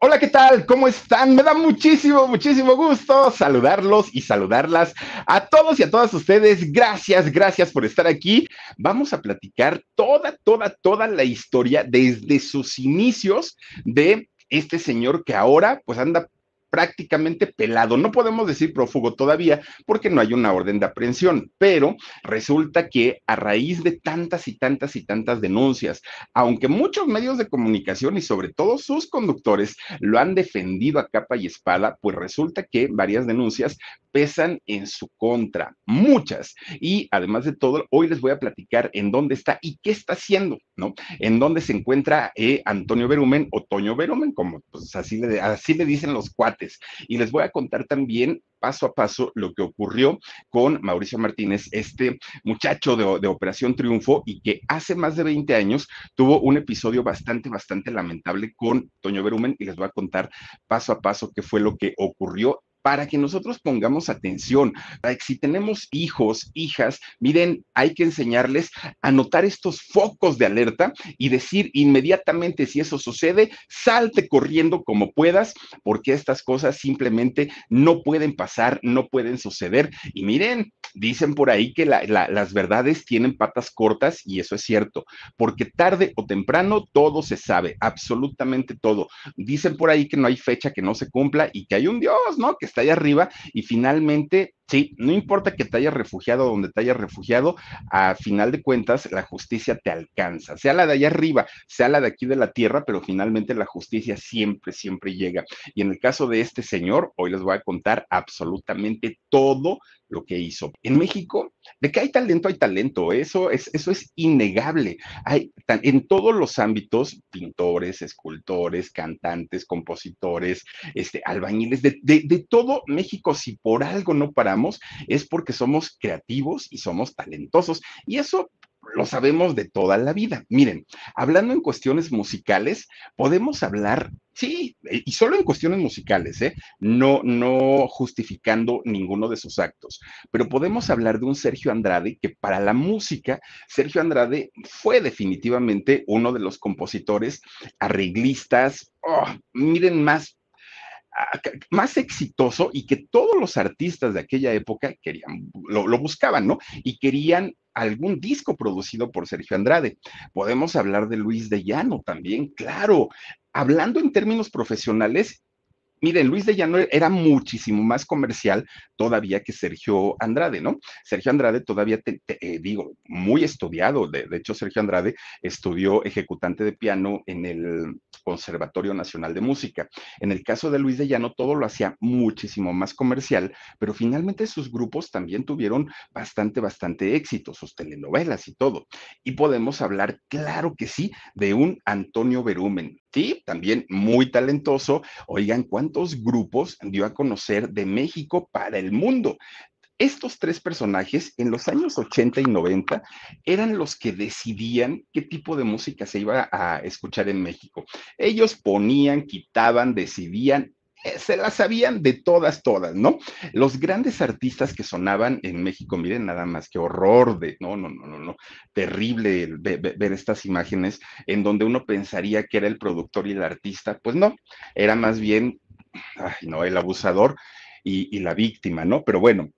Hola, ¿qué tal? ¿Cómo están? Me da muchísimo, muchísimo gusto saludarlos y saludarlas a todos y a todas ustedes. Gracias, gracias por estar aquí. Vamos a platicar toda, toda, toda la historia desde sus inicios de este señor que ahora pues anda prácticamente pelado. No podemos decir prófugo todavía porque no hay una orden de aprehensión, pero resulta que a raíz de tantas y tantas y tantas denuncias, aunque muchos medios de comunicación y sobre todo sus conductores lo han defendido a capa y espada, pues resulta que varias denuncias pesan en su contra, muchas. Y además de todo, hoy les voy a platicar en dónde está y qué está haciendo, ¿no? En dónde se encuentra eh, Antonio Berumen o Toño Berumen, como pues así le, así le dicen los cuatro y les voy a contar también paso a paso lo que ocurrió con Mauricio Martínez, este muchacho de, Operación Triunfo y que hace más de 20 años tuvo un episodio bastante, bastante lamentable con Toño Berumen y les voy a contar paso a paso qué fue lo que ocurrió para que nosotros pongamos atención, para que si tenemos hijos, hijas, miren, hay que enseñarles a notar estos focos de alerta y decir inmediatamente si eso sucede, salte corriendo como puedas, porque estas cosas simplemente no pueden pasar, no pueden suceder. Y miren, dicen por ahí que la, la, las verdades tienen patas cortas y eso es cierto, porque tarde o temprano todo se sabe, absolutamente todo. Dicen por ahí que no hay fecha que no se cumpla y que hay un Dios, ¿no? Está allá arriba y finalmente Sí, no importa que te hayas refugiado donde te hayas refugiado, a final de cuentas la justicia te alcanza, sea la de allá arriba, sea la de aquí de la tierra, pero finalmente la justicia siempre, siempre llega. Y en el caso de este señor, hoy les voy a contar absolutamente todo lo que hizo. En México, de que hay talento, hay talento, eso es, eso es innegable. Hay en todos los ámbitos, pintores, escultores, cantantes, compositores, este, albañiles, de, de, de todo México, si por algo no paramos, es porque somos creativos y somos talentosos. Y eso lo sabemos de toda la vida. Miren, hablando en cuestiones musicales, podemos hablar, sí, y solo en cuestiones musicales, ¿eh? No, no justificando ninguno de sus actos, pero podemos hablar de un Sergio Andrade que para la música, Sergio Andrade fue definitivamente uno de los compositores, arreglistas, oh, miren más más exitoso y que todos los artistas de aquella época querían, lo, buscaban, ¿no? Y querían algún disco producido por Sergio Andrade. Podemos hablar de Luis de Llano también, claro. Hablando en términos profesionales, Miren, Luis de Llano era muchísimo más comercial todavía que Sergio Andrade, ¿no? Sergio Andrade todavía, te, eh, digo, muy estudiado. De, de, hecho, Sergio Andrade estudió ejecutante de piano en el Conservatorio Nacional de Música. En el caso de Luis de Llano, todo lo hacía muchísimo más comercial, pero finalmente sus grupos también tuvieron bastante, bastante éxito, sus telenovelas y todo. Y podemos hablar, claro que sí, de un Antonio Berumen, Sí, también muy talentoso. Oigan, ¿cuántos grupos dio a conocer de México para el mundo? Estos tres personajes en los años 80 y 90 eran los que decidían qué tipo de música se iba a escuchar en México. Ellos ponían, quitaban, decidían se las sabían de todas, todas, ¿no? Los grandes artistas que sonaban en México, miren nada más, qué horror de, no, no, no, no, no, terrible ver, ver, estas imágenes en donde uno pensaría que era el productor y el artista, pues no, era más bien, ay, no, el abusador y, y la víctima, ¿no? Pero bueno,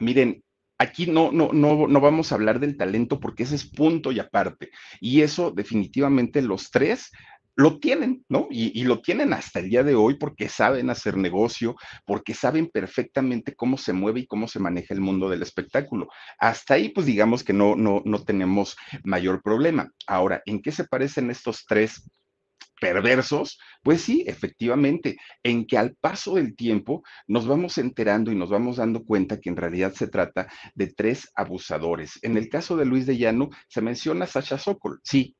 miren, aquí no, no, no, no vamos a hablar del talento porque ese es punto y aparte. Y eso definitivamente los tres lo tienen, ¿no? Y, lo tienen hasta el día de hoy porque saben hacer negocio, porque saben perfectamente cómo se mueve y cómo se maneja el mundo del espectáculo. Hasta ahí, pues digamos que no, no, no tenemos mayor problema. Ahora, ¿en qué se parecen estos tres perversos, pues sí, efectivamente, en que al paso del tiempo nos vamos enterando y nos vamos dando cuenta que en realidad se trata de tres abusadores. En el caso de Luis de Llano se menciona a Sasha Sokol, sí,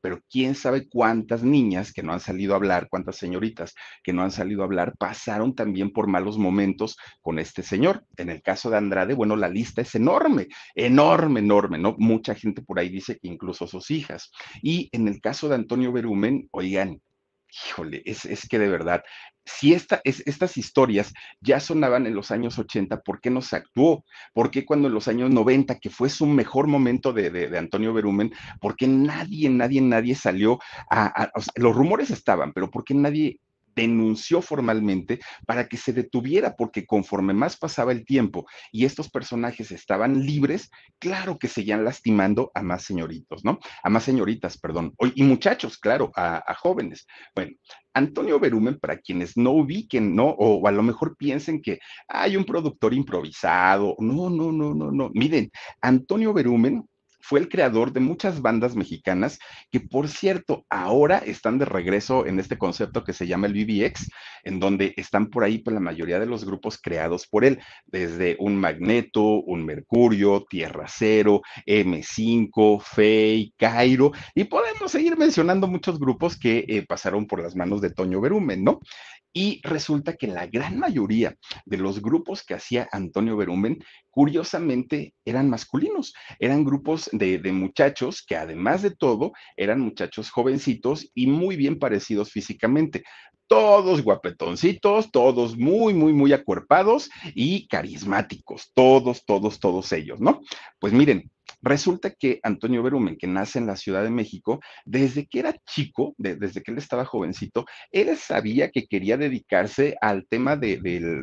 pero quién sabe cuántas niñas que no han salido a hablar, cuántas señoritas que no han salido a hablar, pasaron también por malos momentos con este señor. En el caso de Andrade, bueno, la lista es enorme, enorme, enorme, ¿no? Mucha gente por ahí dice que incluso sus hijas. Y en el caso de Antonio Berumen, oigan, híjole, es, es que de verdad, si esta, es, estas historias ya sonaban en los años 80, ¿por qué no se actuó? ¿Por qué cuando en los años 90, que fue su mejor momento de, de, de Antonio Berumen, por qué nadie, nadie, nadie salió a, a, a, los rumores estaban, pero por qué nadie denunció formalmente para que se detuviera, porque conforme más pasaba el tiempo y estos personajes estaban libres, claro que seguían lastimando a más señoritos, ¿no? A más señoritas, perdón, y muchachos, claro, a, a jóvenes. Bueno, Antonio Berumen, para quienes no ubiquen, ¿no? O, a lo mejor piensen que hay un productor improvisado. No, no, no, no, no. Miren, Antonio Berumen fue el creador de muchas bandas mexicanas que, por cierto, ahora están de regreso en este concepto que se llama el BBX, en donde están por ahí pues, la mayoría de los grupos creados por él, desde un Magneto, un Mercurio, Tierra Cero, M5, Fey, Cairo, y podemos seguir mencionando muchos grupos que eh, pasaron por las manos de Toño Berumen, ¿no? Y resulta que la gran mayoría de los grupos que hacía Antonio Berumen, curiosamente, eran masculinos. Eran grupos de, de, muchachos que además de todo, eran muchachos jovencitos y muy bien parecidos físicamente todos guapetoncitos, todos muy, muy, muy acuerpados y carismáticos, todos, todos, todos ellos, ¿no? Pues miren, Resulta que Antonio Berumen, que nace en la Ciudad de México, desde que era chico, desde que él estaba jovencito, él sabía que quería dedicarse al tema de,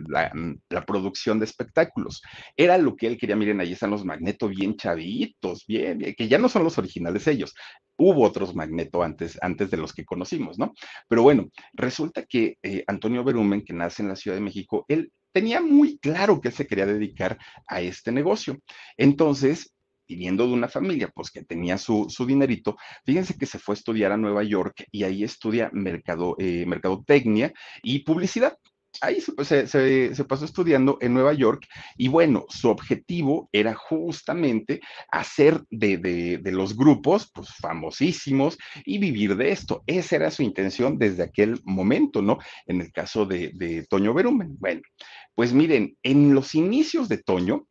la, producción de espectáculos. Era lo que él quería. Miren, ahí están los Magneto bien chavitos, bien, que ya no son los originales ellos. Hubo otros Magneto antes, antes de los que conocimos, ¿no? Pero bueno, resulta que eh, Antonio Berumen, que nace en la Ciudad de México, él tenía muy claro que él se quería dedicar a este negocio. Entonces, viniendo de una familia, pues que tenía su, su, dinerito, fíjense que se fue a estudiar a Nueva York y ahí estudia mercado, eh, mercadotecnia y publicidad ahí se, pasó estudiando en Nueva York y bueno, su objetivo era justamente hacer de, de, los grupos pues famosísimos y vivir de esto. Esa era su intención desde aquel momento, ¿no? En el caso de, de Toño Berumen. Bueno, pues miren, en los inicios de Toño,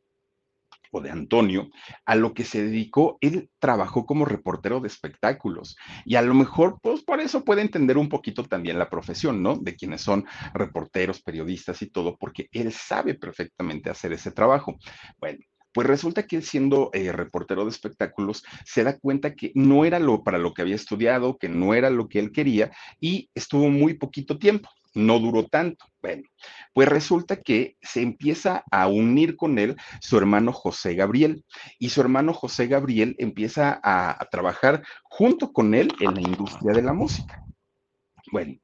de Antonio, a lo que se dedicó, él trabajó como reportero de espectáculos y a lo mejor, pues por eso puede entender un poquito también la profesión, ¿no? De quienes son reporteros, periodistas y todo, porque él sabe perfectamente hacer ese trabajo. Bueno, pues resulta que siendo eh, reportero de espectáculos se da cuenta que no era lo para lo que había estudiado, que no era lo que él quería y estuvo muy poquito tiempo no duró tanto. Bueno, pues resulta que se empieza a unir con él su hermano José Gabriel y su hermano José Gabriel empieza a, trabajar junto con él en la industria de la música. Bueno,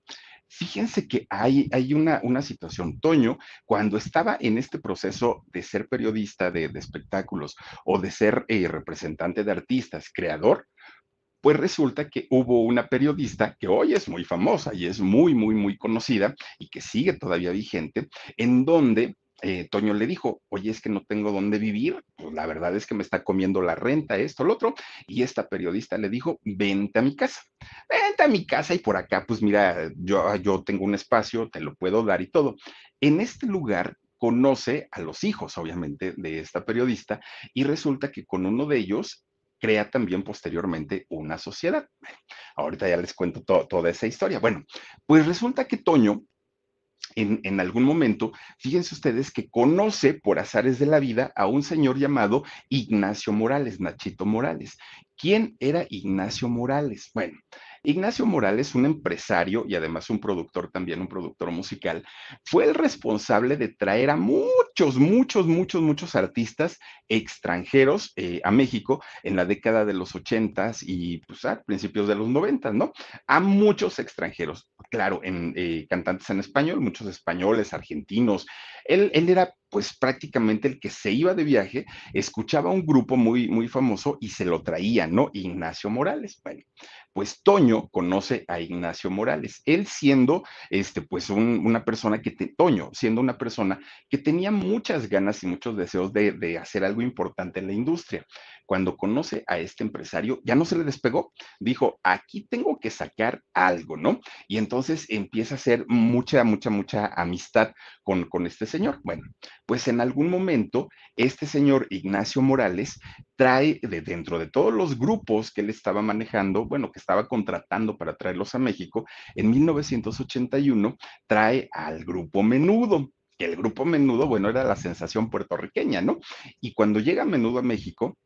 fíjense que hay, hay una, una, situación. Toño, cuando estaba en este proceso de ser periodista de, espectáculos o de ser eh, representante de artistas, creador, pues resulta que hubo una periodista que hoy es muy famosa y es muy, muy, muy conocida y que sigue todavía vigente, en donde eh, Toño le dijo, oye, es que no tengo dónde vivir, pues la verdad es que me está comiendo la renta, esto, lo otro, y esta periodista le dijo, vente a mi casa, vente a mi casa y por acá, pues mira, yo, yo tengo un espacio, te lo puedo dar y todo. En este lugar conoce a los hijos, obviamente, de esta periodista, y resulta que con uno de ellos crea también posteriormente una sociedad. ahorita ya les cuento toda esa historia. Bueno, pues resulta que Toño, en, en, algún momento, fíjense ustedes que conoce por azares de la vida a un señor llamado Ignacio Morales, Nachito Morales. ¿Quién era Ignacio Morales? Bueno, Ignacio Morales, un empresario y además un productor también, un productor musical, fue el responsable de traer a muchos, muchos, muchos, muchos artistas extranjeros eh, a México en la década de los ochentas y pues a principios de los noventas, ¿no? A muchos extranjeros, claro, en eh, cantantes en español, muchos españoles, argentinos. Él, él era pues prácticamente el que se iba de viaje, escuchaba un grupo muy, muy famoso y se lo traía, ¿no? Ignacio Morales. Bueno, pues Toño conoce a Ignacio Morales, él siendo, este, pues una persona que, te, Toño, siendo una persona que tenía muchas ganas y muchos deseos de, de hacer algo importante en la industria. Cuando conoce a este empresario, ya no se le despegó, dijo, aquí tengo que sacar algo, ¿no? Y entonces empieza a hacer mucha, mucha, mucha amistad con, con este señor. Bueno, pues en algún momento, este señor Ignacio Morales trae de dentro de todos los grupos que él estaba manejando, bueno, que estaba contratando para traerlos a México, en 1981 trae al grupo Menudo el grupo Menudo, bueno, era la sensación puertorriqueña, ¿no? Y cuando llega Menudo a México,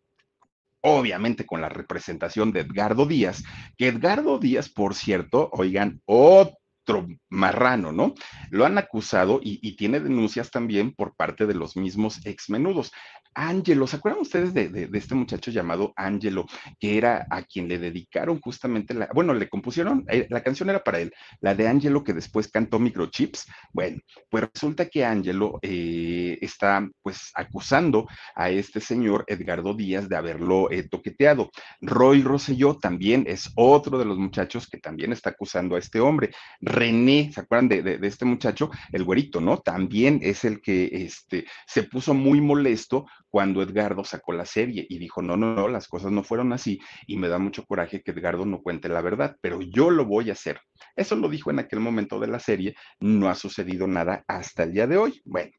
obviamente con la representación de Edgardo Díaz, que Edgardo Díaz, por cierto, oigan, otro marrano, ¿no? Lo han acusado y, y tiene denuncias también por parte de los mismos ex menudos. Ángelo, ¿se acuerdan ustedes de, este muchacho llamado Ángelo, que era a quien le dedicaron justamente la, bueno, le compusieron, eh, la canción era para él, la de Ángelo que después cantó Microchips? Bueno, pues resulta que Ángelo eh, está pues acusando a este señor Edgardo Díaz de haberlo eh, toqueteado. Roy Rosselló también es otro de los muchachos que también está acusando a este hombre. René, ¿se acuerdan de, este muchacho? El güerito, ¿no? También es el que este, se puso muy molesto cuando Edgardo sacó la serie y dijo, no, no, no, las cosas no fueron así y me da mucho coraje que Edgardo no cuente la verdad, pero yo lo voy a hacer. Eso lo dijo en aquel momento de la serie, no ha sucedido nada hasta el día de hoy. Bueno,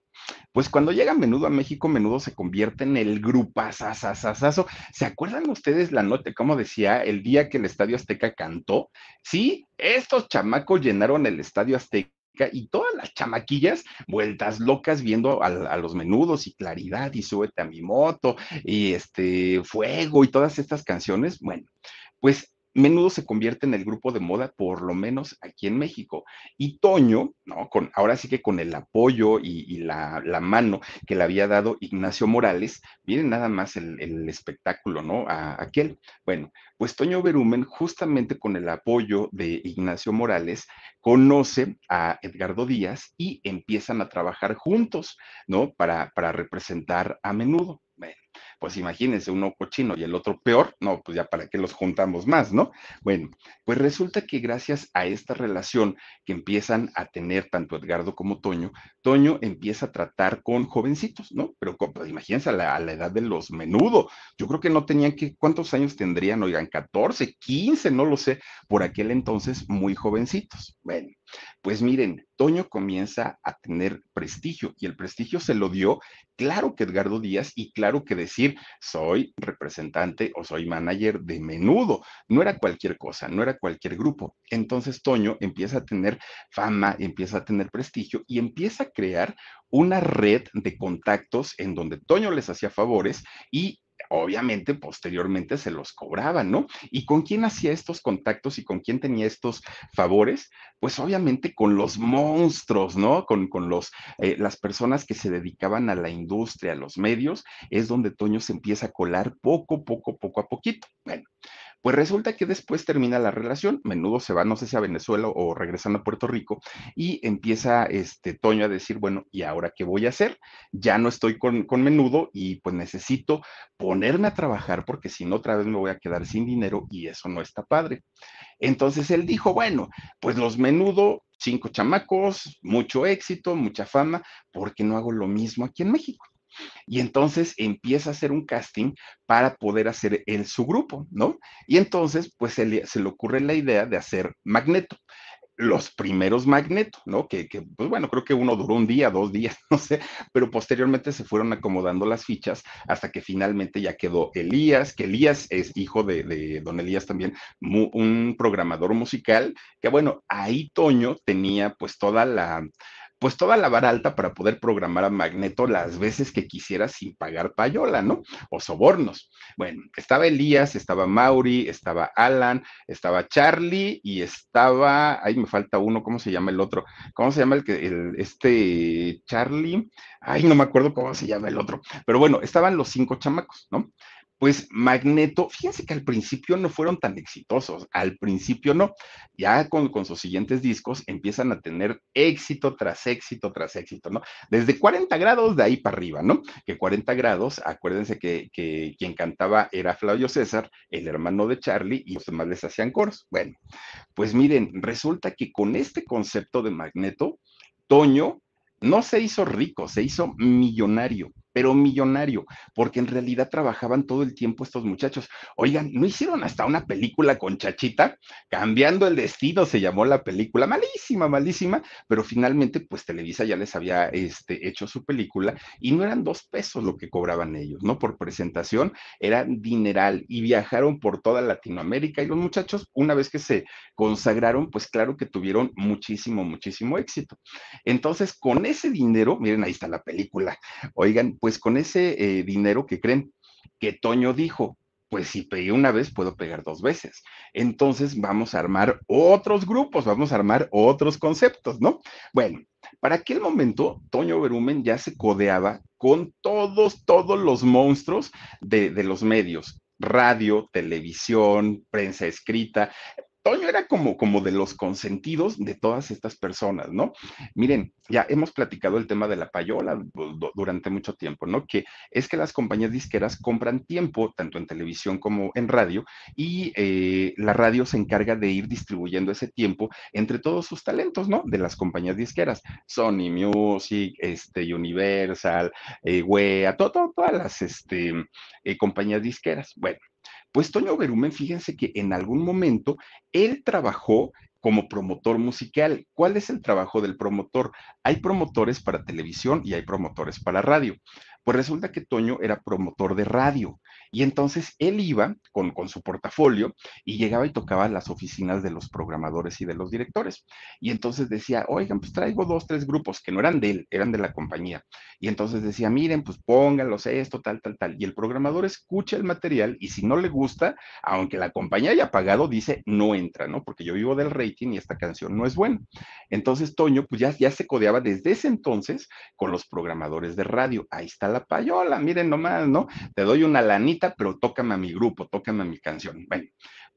pues cuando llega Menudo a México, Menudo se convierte en el grupazazazazazo. ¿Se acuerdan ustedes la nota, como decía, el día que el Estadio Azteca cantó? Sí, estos chamacos llenaron el Estadio Azteca y todas las chamaquillas vueltas locas viendo a, los menudos y claridad y súbete a mi moto y este fuego y todas estas canciones. Bueno, pues Menudo se convierte en el grupo de moda, por lo menos aquí en México. Y Toño, ¿no? Con, ahora sí que con el apoyo y, la, mano que le había dado Ignacio Morales, miren nada más el, espectáculo, ¿no? A, aquel. Bueno, pues Toño Berumen, justamente con el apoyo de Ignacio Morales, conoce a Edgardo Díaz y empiezan a trabajar juntos, ¿no? Para representar a menudo. Pues imagínense, uno cochino y el otro peor, no, pues ya para qué los juntamos más, ¿no? Bueno, pues resulta que gracias a esta relación que empiezan a tener tanto Edgardo como Toño, Toño empieza a tratar con jovencitos, ¿no? Pero pues, imagínense a la, edad de los menudo, yo creo que no tenían que, ¿cuántos años tendrían? Oigan, 14, 15, no lo sé, por aquel entonces muy jovencitos. Bueno, pues miren, Toño comienza a tener prestigio y el prestigio se lo dio, claro que Edgardo Díaz y claro que decir, soy representante o soy manager de menudo, no era cualquier cosa, no era cualquier grupo. Entonces Toño empieza a tener fama, empieza a tener prestigio y empieza a crear una red de contactos en donde Toño les hacía favores y obviamente posteriormente se los cobraban, ¿no? ¿Y con quién hacía estos contactos y con quién tenía estos favores? Pues obviamente con los monstruos, ¿no? Con, con los, eh, las personas que se dedicaban a la industria, a los medios, es donde Toño se empieza a colar poco, poco, poco a poquito. Bueno, pues resulta que después termina la relación, menudo se va, no sé si a Venezuela o regresando a Puerto Rico, y empieza este Toño a decir, bueno, ¿y ahora qué voy a hacer? Ya no estoy con, con menudo y pues necesito ponerme a trabajar porque si no otra vez me voy a quedar sin dinero y eso no está padre. Entonces él dijo, bueno, pues los menudo, cinco chamacos, mucho éxito, mucha fama, ¿por qué no hago lo mismo aquí en México? Y entonces empieza a hacer un casting para poder hacer el su grupo, ¿no? Y entonces, pues se le, ocurre la idea de hacer Magneto los primeros Magneto, ¿no? Que, pues bueno, creo que uno duró un día, dos días, no sé, pero posteriormente se fueron acomodando las fichas hasta que finalmente ya quedó Elías, que Elías es hijo de don Elías también, un programador musical, que bueno, ahí Toño tenía pues toda la pues toda la vara alta para poder programar a Magneto las veces que quisiera sin pagar payola, ¿no? O sobornos. Bueno, estaba Elías, estaba Mauri, estaba Alan, estaba Charlie y estaba, ahí me falta uno, ¿cómo se llama el otro? ¿Cómo se llama el que, el, este Charlie? Ay, no me acuerdo cómo se llama el otro. Pero bueno, estaban los cinco chamacos, ¿no? Pues Magneto, fíjense que al principio no fueron tan exitosos, al principio no, ya con, sus siguientes discos empiezan a tener éxito tras éxito tras éxito, ¿no? Desde 40 grados de ahí para arriba, ¿no? Que 40 grados, acuérdense que, que quien cantaba era Flavio César, el hermano de Charlie, y los demás les hacían coros. Bueno, pues miren, resulta que con este concepto de Magneto, Toño no se hizo rico, se hizo millonario pero millonario, porque en realidad trabajaban todo el tiempo estos muchachos. Oigan, ¿no hicieron hasta una película con Chachita? Cambiando el destino se llamó la película, malísima, malísima, pero finalmente pues Televisa ya les había este, hecho su película y no eran dos pesos lo que cobraban ellos, ¿no? Por presentación era dineral y viajaron por toda Latinoamérica y los muchachos una vez que se consagraron, pues claro que tuvieron muchísimo, muchísimo éxito. Entonces, con ese dinero, miren, ahí está la película, oigan, pues con ese eh, dinero que creen que Toño dijo, pues si pegué una vez, puedo pegar dos veces. Entonces vamos a armar otros grupos, vamos a armar otros conceptos, ¿no? Bueno, para aquel momento, Toño Berumen ya se codeaba con todos, todos los monstruos de los medios radio, televisión, prensa escrita, Toño era como, como de los consentidos de todas estas personas, ¿no? Miren, ya hemos platicado el tema de la payola durante mucho tiempo, ¿no? Que es que las compañías disqueras compran tiempo, tanto en televisión como en radio, y eh, la radio se encarga de ir distribuyendo ese tiempo entre todos sus talentos, ¿no? De las compañías disqueras, Sony Music, este, Universal, eh, WEA, todas las este, eh, compañías disqueras. Bueno, pues Toño Berumen, fíjense que en algún momento él trabajó como promotor musical. ¿Cuál es el trabajo del promotor? Hay promotores para televisión y hay promotores para radio. Pues resulta que Toño era promotor de radio y entonces él iba con, con su portafolio y llegaba y tocaba las oficinas de los programadores y de los directores. Y entonces decía, oigan, pues traigo dos, tres grupos que no eran de él, eran de la compañía. Y entonces decía, miren, pues pónganlos esto, tal, tal, tal. Y el programador escucha el material y si no le gusta, aunque la compañía haya pagado, dice, no entra, ¿no? Porque yo vivo del rating y esta canción no es buena. Entonces Toño, pues ya, ya se codeaba desde ese entonces con los programadores de radio. Ahí está la payola, miren nomás, ¿no? Te doy una lanita, pero tócame a mi grupo, tócame a mi canción. Bueno,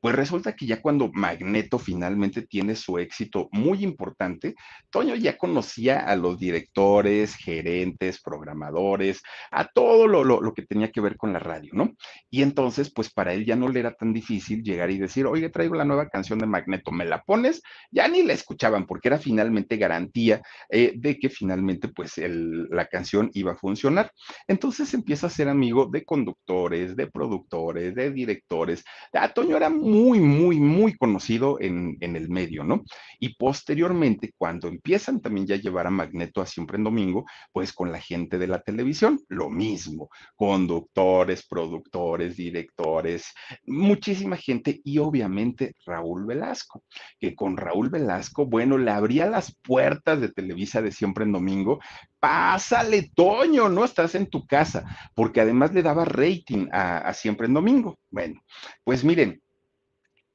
pues resulta que ya cuando Magneto finalmente tiene su éxito muy importante, Toño ya conocía a los directores, gerentes, programadores, a todo lo, lo, que tenía que ver con la radio, ¿no? Y entonces, pues para él ya no le era tan difícil llegar y decir, oye, traigo la nueva canción de Magneto, ¿me la pones? Ya ni la escuchaban porque era finalmente garantía eh, de que finalmente, pues la canción iba a funcionar. Entonces empieza a ser amigo de conductores, de productores, de directores. A Toño era muy muy, muy, muy conocido en, el medio, ¿no? Y posteriormente, cuando empiezan también ya a llevar a Magneto a siempre en domingo, pues con la gente de la televisión, lo mismo, conductores, productores, directores, muchísima gente y obviamente Raúl Velasco, que con Raúl Velasco, bueno, le abría las puertas de Televisa de siempre en domingo, pásale, Toño, no estás en tu casa, porque además le daba rating a siempre en domingo. Bueno, pues miren,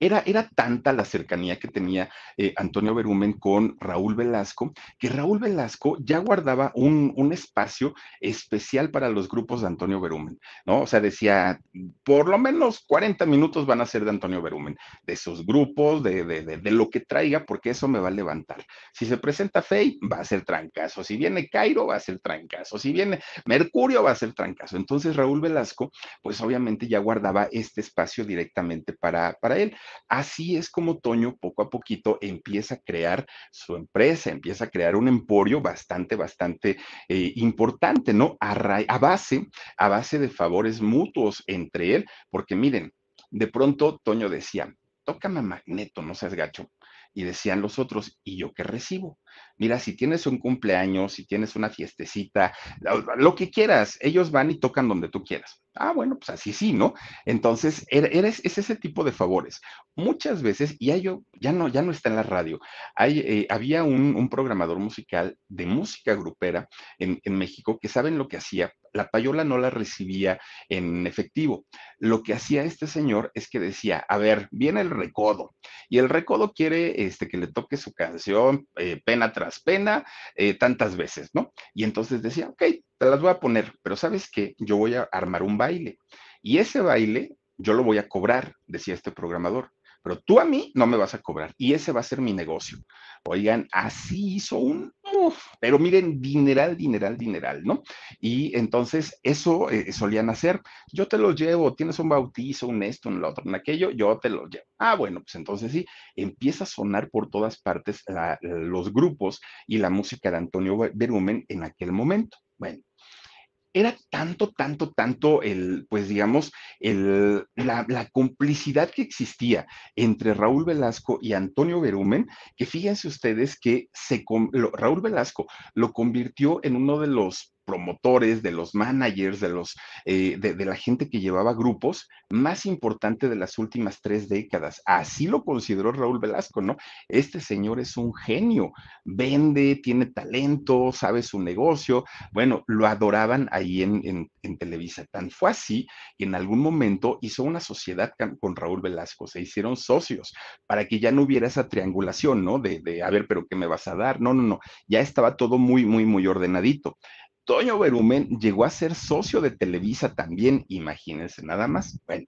era, era, tanta la cercanía que tenía eh, Antonio Berumen con Raúl Velasco, que Raúl Velasco ya guardaba un, un, espacio especial para los grupos de Antonio Berumen, ¿no? O sea, decía, por lo menos 40 minutos van a ser de Antonio Berumen, de sus grupos, de, de, de, lo que traiga, porque eso me va a levantar. Si se presenta Fey, va a ser trancazo. Si viene Cairo, va a ser trancazo. Si viene Mercurio, va a ser trancazo. Entonces, Raúl Velasco, pues obviamente ya guardaba este espacio directamente para, para él. Así es como Toño poco a poquito empieza a crear su empresa, empieza a crear un emporio bastante, bastante eh, importante, ¿no? A, a, base, a base de favores mutuos entre él, porque miren, de pronto Toño decía, tócame Magneto, no seas gacho. Y decían los otros, ¿y yo qué recibo? Mira, si tienes un cumpleaños, si tienes una fiestecita, lo que quieras, ellos van y tocan donde tú quieras. Ah, bueno, pues así sí, ¿no? Entonces, eres, es ese tipo de favores. Muchas veces, y hay, ya no, ya no está en la radio, eh, había un, programador musical de música grupera en, en México que saben lo que hacía. La payola no la recibía en efectivo. Lo que hacía este señor es que decía, a ver, viene el recodo, y el recodo quiere este, que le toque su canción, eh, pena tras pena, eh, tantas veces, ¿no? Y entonces decía, ok, te las voy a poner, pero sabes que yo voy a armar un baile y ese baile yo lo voy a cobrar, decía este programador, pero tú a mí no me vas a cobrar y ese va a ser mi negocio. Oigan, así hizo un, pero miren, dineral, dineral, dineral, ¿no? Y entonces eso eh, solían hacer, yo te lo llevo, tienes un bautizo, un esto, un otro, un aquello, yo te lo llevo. Ah, bueno, pues entonces sí, empieza a sonar por todas partes los grupos y la música de Antonio Berumen en aquel momento. Bueno, era tanto, tanto, tanto el, pues digamos, el, la, complicidad que existía entre Raúl Velasco y Antonio Berumen, que fíjense ustedes que se, Raúl Velasco lo convirtió en uno de los promotores, de los managers, de, los, eh, de, la gente que llevaba grupos más importante de las últimas tres décadas. Así lo consideró Raúl Velasco, ¿no? Este señor es un genio, vende, tiene talento, sabe su negocio. Bueno, lo adoraban ahí en, en, en Televisa. Tan fue así que en algún momento hizo una sociedad con Raúl Velasco, se hicieron socios para que ya no hubiera esa triangulación, ¿no? De, de a ver, pero ¿qué me vas a dar? No, no, no, ya estaba todo muy, muy, muy ordenadito. Toño Berumen llegó a ser socio de Televisa también, imagínense nada más. Bueno,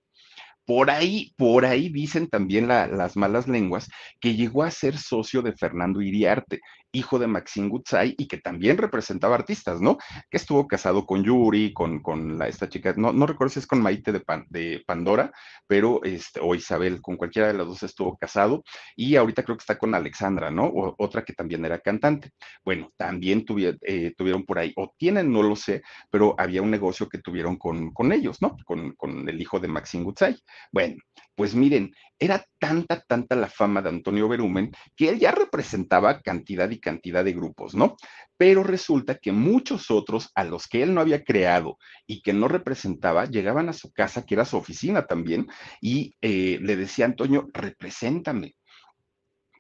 por ahí, por ahí dicen también la, las malas lenguas que llegó a ser socio de Fernando Iriarte, hijo de Maxine Gutzai y que también representaba artistas, ¿no? Que estuvo casado con Yuri, con, con la, esta chica, no, no recuerdo si es con Maite de, Pan, de Pandora, pero, este, o Isabel, con cualquiera de las dos estuvo casado y ahorita creo que está con Alexandra, ¿no? O, otra que también era cantante. Bueno, también tuvieron, eh, tuvieron por ahí, o tienen, no lo sé, pero había un negocio que tuvieron con, con ellos, ¿no? Con, con el hijo de Maxine Gutzai. Bueno, pues miren, era tanta, tanta la fama de Antonio Berumen que él ya representaba cantidad y cantidad de grupos, ¿no? Pero resulta que muchos otros a los que él no había creado y que no representaba, llegaban a su casa, que era su oficina también, y eh, le decía, Antonio, represéntame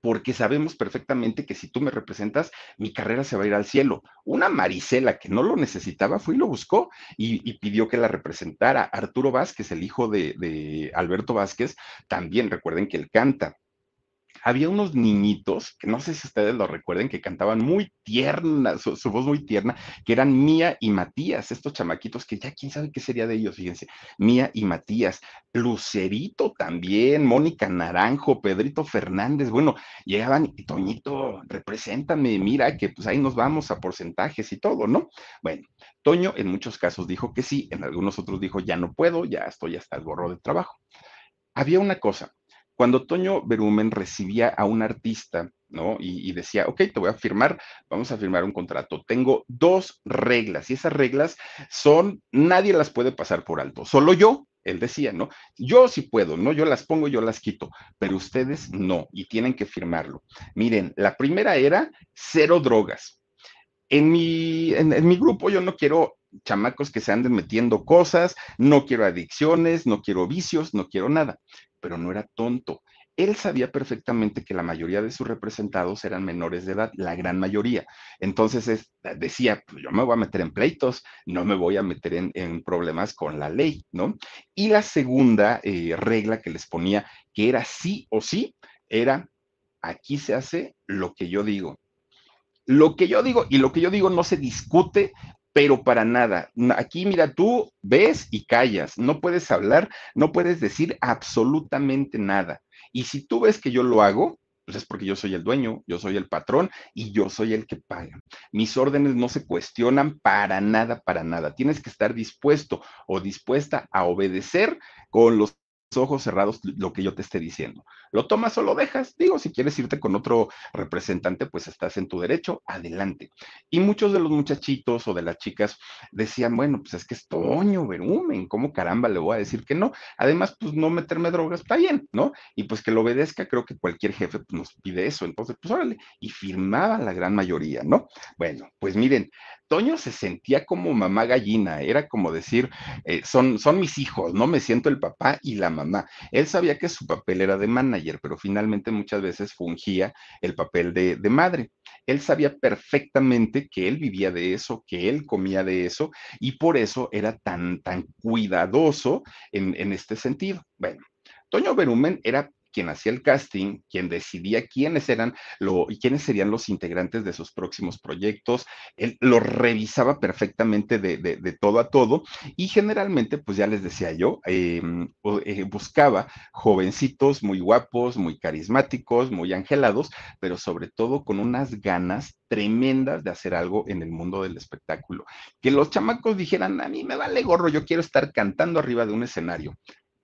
porque sabemos perfectamente que si tú me representas, mi carrera se va a ir al cielo. Una Marisela que no lo necesitaba fue y lo buscó y, pidió que la representara. Arturo Vázquez, el hijo de, de Alberto Vázquez, también recuerden que él canta había unos niñitos, que no sé si ustedes lo recuerden, que cantaban muy tierna, su, voz muy tierna, que eran Mía y Matías, estos chamaquitos que ya quién sabe qué sería de ellos, fíjense, Mía y Matías, Lucerito también, Mónica Naranjo, Pedrito Fernández, bueno, llegaban y Toñito, represéntame, mira que pues ahí nos vamos a porcentajes y todo, ¿no? Bueno, Toño en muchos casos dijo que sí, en algunos otros dijo ya no puedo, ya estoy hasta el gorro de trabajo. Había una cosa, cuando Toño Berumen recibía a un artista, ¿no? Y, decía, ok, te voy a firmar, vamos a firmar un contrato. Tengo dos reglas y esas reglas son, nadie las puede pasar por alto, solo yo. Él decía, ¿no? Yo sí puedo, ¿no? Yo las pongo, yo las quito, pero ustedes no, y tienen que firmarlo. Miren, la primera era cero drogas. En mi, en mi grupo yo no quiero chamacos que se anden metiendo cosas, no quiero adicciones, no quiero vicios, no quiero nada pero no era tonto. Él sabía perfectamente que la mayoría de sus representados eran menores de edad, la gran mayoría. Entonces es, decía, pues yo me voy a meter en pleitos, no me voy a meter en, en problemas con la ley, ¿no? Y la segunda eh, regla que les ponía, que era sí o sí, era, aquí se hace lo que yo digo. Lo que yo digo y lo que yo digo no se discute, pero para nada. Aquí, mira, tú ves y callas, no puedes hablar, no puedes decir absolutamente nada. Y si tú ves que yo lo hago, pues es porque yo soy el dueño, yo soy el patrón y yo soy el que paga. Mis órdenes no se cuestionan para nada, para nada. Tienes que estar dispuesto o dispuesta a obedecer con los ojos cerrados lo que yo te esté diciendo. ¿Lo tomas o lo dejas? Digo, si quieres irte con otro representante, pues estás en tu derecho, adelante. Y muchos de los muchachitos o de las chicas decían, bueno, pues es que es Toño Berumen, ¿cómo caramba le voy a decir que no? Además, pues no meterme drogas, está bien, ¿no? Y pues que lo obedezca, creo que cualquier jefe pues, nos pide eso, entonces, pues órale, y firmaba la gran mayoría, ¿no? Bueno, pues miren, Toño se sentía como mamá gallina, era como decir, eh, son, son mis hijos, ¿no? Me siento el papá y la mamá. Él sabía que su papel era de manager, pero finalmente muchas veces fungía el papel de, de madre. Él sabía perfectamente que él vivía de eso, que él comía de eso, y por eso era tan, tan cuidadoso en, en este sentido. Bueno, Toño Berumen era quien hacía el casting, quien decidía quiénes eran lo, quiénes serían los integrantes de sus próximos proyectos. Él lo revisaba perfectamente de, todo a todo y generalmente, pues ya les decía yo, eh, eh, buscaba jovencitos muy guapos, muy carismáticos, muy angelados, pero sobre todo con unas ganas tremendas de hacer algo en el mundo del espectáculo. Que los chamacos dijeran, a mí me vale gorro, yo quiero estar cantando arriba de un escenario.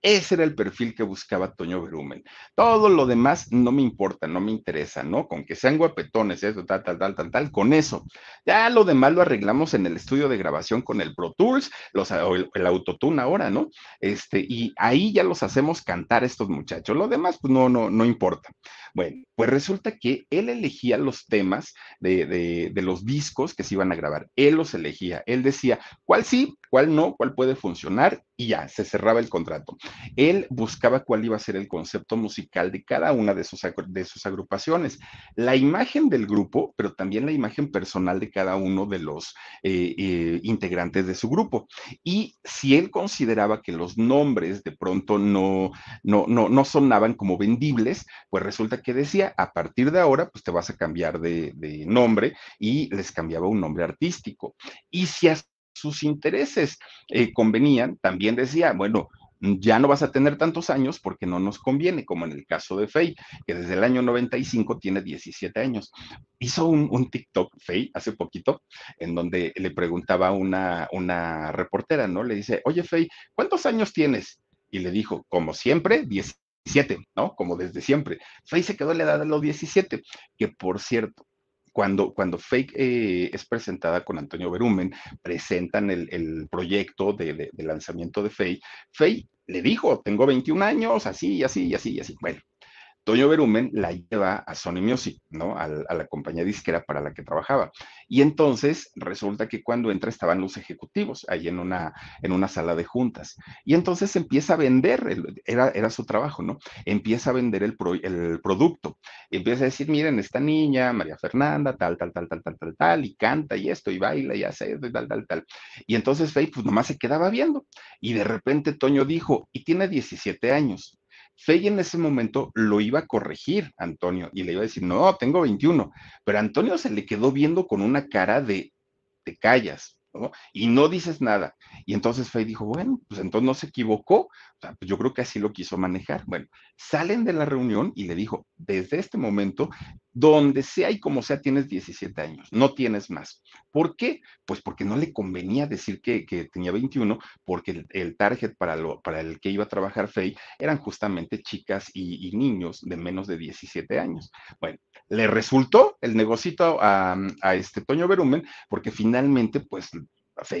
Ese era el perfil que buscaba Toño Berumen. Todo lo demás no me importa, no me interesa, ¿no? Con que sean guapetones, eso, tal, tal, tal, tal, tal, con eso. Ya lo demás lo arreglamos en el estudio de grabación con el Pro Tools, los, el, Autotune ahora, ¿no? Este, y ahí ya los hacemos cantar estos muchachos. Lo demás, pues no, no, no importa. Bueno, pues resulta que él elegía los temas de, los discos que se iban a grabar. Él los elegía. Él decía cuál sí, cuál no, cuál puede funcionar y ya, se cerraba el contrato. Él buscaba cuál iba a ser el concepto musical de cada una de sus, de sus agrupaciones, la imagen del grupo, pero también la imagen personal de cada uno de los eh, eh, integrantes de su grupo. Y si él consideraba que los nombres de pronto no, no, no, no sonaban como vendibles, pues resulta que decía, a partir de ahora, pues te vas a cambiar de, nombre y les cambiaba un nombre artístico. Y si sus intereses eh, convenían, también decía, bueno, ya no vas a tener tantos años porque no nos conviene, como en el caso de Faye, que desde el año 95 tiene 17 años. Hizo un, TikTok, Faye, hace poquito, en donde le preguntaba a una, una reportera, ¿no? Le dice, oye, Faye, ¿cuántos años tienes? Y le dijo, como siempre, 17, ¿no? Como desde siempre. Faye se quedó la edad de los 17, que por cierto, cuando, cuando Fake eh, es presentada con Antonio Berumen, presentan el, proyecto de, lanzamiento de Faye, Faye le dijo, tengo 21 años, así, así, así, así. Bueno, Toño Berumen la lleva a Sony Music, ¿no? A, la compañía disquera para la que trabajaba. Y entonces resulta que cuando entra estaban los ejecutivos ahí en una, en una sala de juntas. Y entonces empieza a vender, era, era su trabajo, ¿no? Empieza a vender el, el producto. Empieza a decir, miren, esta niña, María Fernanda, tal, tal, tal, tal, tal, tal, tal, y canta y esto, y baila y hace, tal, tal, tal. Y entonces Faye, pues nomás se quedaba viendo. Y de repente Toño dijo, y tiene 17 años. Fey en ese momento lo iba a corregir, Antonio, y le iba a decir, no, tengo 21, pero Antonio se le quedó viendo con una cara de, te callas, ¿no? Y no dices nada. Y entonces Fey dijo, bueno, pues entonces no se equivocó, pues yo creo que así lo quiso manejar. Bueno, salen de la reunión y le dijo, desde este momento, donde sea y como sea, tienes 17 años, no tienes más. ¿Por qué? Pues porque no le convenía decir que, tenía 21, porque el, target para, lo, para el que iba a trabajar Faye eran justamente chicas y, niños de menos de 17 años. Bueno, le resultó el negocito a, este Toño Berumen, porque finalmente, pues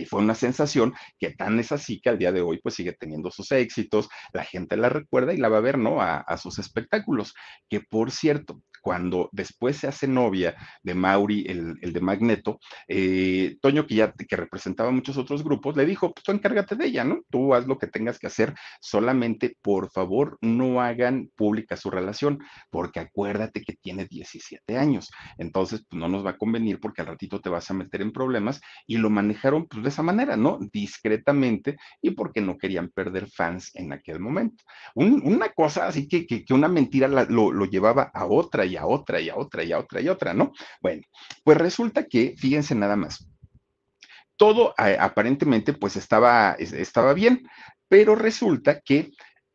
fue una sensación que tan es así que al día de hoy pues sigue teniendo sus éxitos, la gente la recuerda y la va a ver, ¿no? A sus espectáculos, que por cierto, cuando después se hace novia de Mauri, el, de Magneto, eh, Toño, que ya que representaba muchos otros grupos, le dijo, pues tú encárgate de ella, ¿no? Tú haz lo que tengas que hacer, solamente por favor no hagan pública su relación, porque acuérdate que tiene 17 años, entonces pues, no nos va a convenir porque al ratito te vas a meter en problemas y lo manejaron pues de esa manera, ¿no? Discretamente y porque no querían perder fans en aquel momento. una cosa así que, que, una mentira lo, lo llevaba a otra y a otra y a otra y a otra y a otra, ¿no? Bueno, pues resulta que, fíjense nada más, todo eh, aparentemente pues estaba, estaba bien, pero resulta que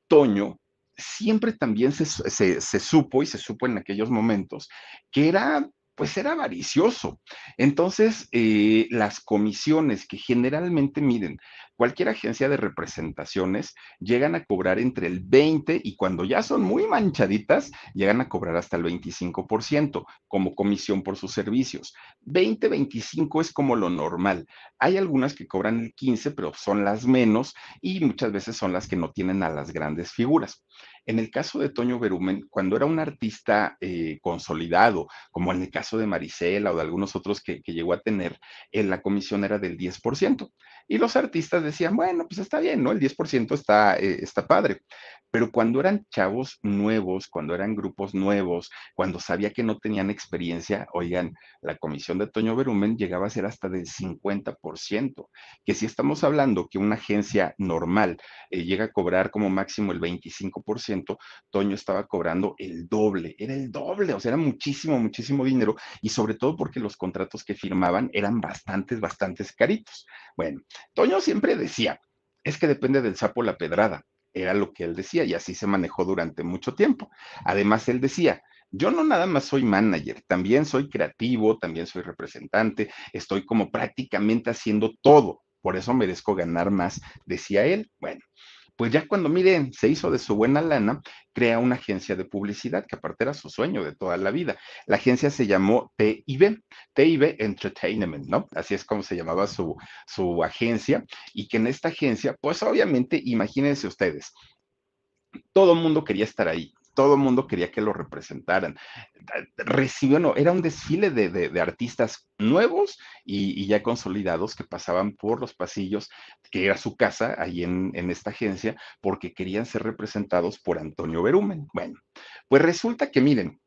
Toño siempre también se, se, supo y se supo en aquellos momentos que era pues era avaricioso. Entonces, eh, las comisiones que generalmente, miren, cualquier agencia de representaciones llegan a cobrar entre el 20 y cuando ya son muy manchaditas, llegan a cobrar hasta el 25% como comisión por sus servicios. 20, 25 es como lo normal. Hay algunas que cobran el 15, pero son las menos y muchas veces son las que no tienen a las grandes figuras. En el caso de Toño Berumen, cuando era un artista eh, consolidado, como en el caso de Marisela o de algunos otros que, llegó a tener, en eh, la comisión era del 10%. Y los artistas decían, bueno, pues está bien, ¿no? El 10% está, eh, está padre. Pero cuando eran chavos nuevos, cuando eran grupos nuevos, cuando sabía que no tenían experiencia, oigan, la comisión de Toño Berumen llegaba a ser hasta del 50%, que si estamos hablando que una agencia normal eh, llega a cobrar como máximo el 25%, Toño estaba cobrando el doble, era el doble, o sea, era muchísimo, muchísimo dinero, y sobre todo porque los contratos que firmaban eran bastantes, bastantes caritos. Bueno, Toño siempre decía, es que depende del sapo la pedrada. Era lo que él decía y así se manejó durante mucho tiempo. Además, él decía, yo no nada más soy manager, también soy creativo, también soy representante, estoy como prácticamente haciendo todo. Por eso merezco ganar más, decía él. Bueno, pues ya cuando, miren, se hizo de su buena lana, crea una agencia de publicidad, que aparte era su sueño de toda la vida. La agencia se llamó TIB, TIB Entertainment, ¿no? Así es como se llamaba su, su agencia, y que en esta agencia, pues obviamente, imagínense ustedes, todo el mundo quería estar ahí, todo el mundo quería que lo representaran. Recibió, no, era un desfile de, artistas nuevos y, ya consolidados que pasaban por los pasillos, que era su casa ahí en, en esta agencia, porque querían ser representados por Antonio Berumen. Bueno, pues resulta que miren,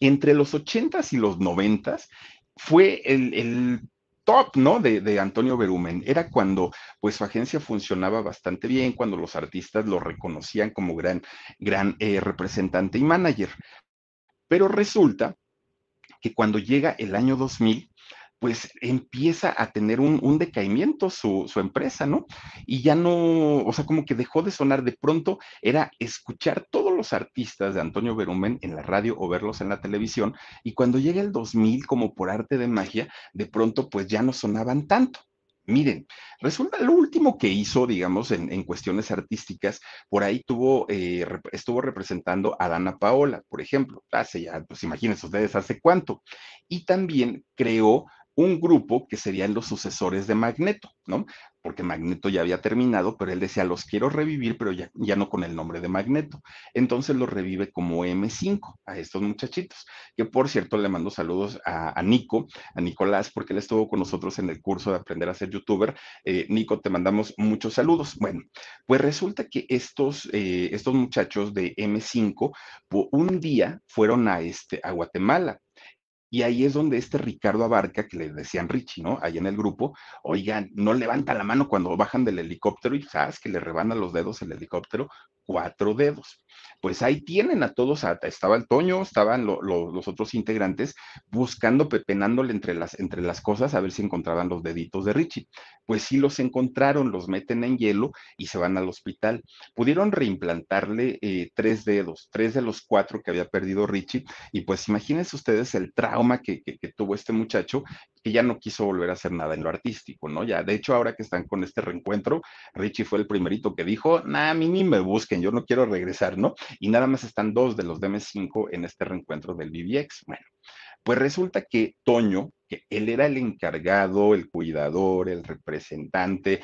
entre los ochentas y los noventas fue el, top, ¿no? De, Antonio Berumen. Era cuando, pues, su agencia funcionaba bastante bien, cuando los artistas lo reconocían como gran, gran eh, representante y manager. Pero resulta que cuando llega el año 2000, pues empieza a tener un, decaimiento su, empresa, ¿no? Y ya no, o sea, como que dejó de sonar, de pronto era escuchar todos los artistas de Antonio Berumen en la radio o verlos en la televisión, y cuando llega el 2000, como por arte de magia, de pronto pues ya no sonaban tanto. Miren, resulta lo último que hizo, digamos, en, cuestiones artísticas, por ahí tuvo, eh, estuvo representando a Dana Paola, por ejemplo, hace ya, pues imagínense ustedes, hace cuánto. Y también creó un grupo que serían los sucesores de Magneto, ¿no? Porque Magneto ya había terminado, pero él decía, los quiero revivir, pero ya, ya no con el nombre de Magneto. Entonces los revive como M5 a estos muchachitos, que por cierto le mando saludos a, Nico, a Nicolás, porque él estuvo con nosotros en el curso de aprender a ser youtuber. Eh, Nico, te mandamos muchos saludos. Bueno, pues resulta que estos, eh, estos muchachos de M5, un día fueron a, este, a Guatemala y ahí es donde este Ricardo Abarca, que le decían Richie, ¿no? Ahí en el grupo, oigan, no levanta la mano cuando bajan del helicóptero y sabes que le rebana los dedos el helicóptero, cuatro dedos. Pues ahí tienen a todos, estaba el Toño, estaban los otros integrantes buscando, pepenándole entre las, entre las cosas a ver si encontraban los deditos de Richie. Pues sí los encontraron, los meten en hielo y se van al hospital. Pudieron reimplantarle eh, tres dedos, tres de los cuatro que había perdido Richie, y pues imagínense ustedes el trauma que, que tuvo este muchacho que ya no quiso volver a hacer nada en lo artístico, ¿no? Ya, de hecho, ahora que están con este reencuentro, Richie fue el primerito que dijo, nah, a mí ni me busquen, yo no quiero regresar, ¿no? Y nada más están dos de los DM5 en este reencuentro del BBX. Bueno, pues resulta que Toño, que él era el encargado, el cuidador, el representante,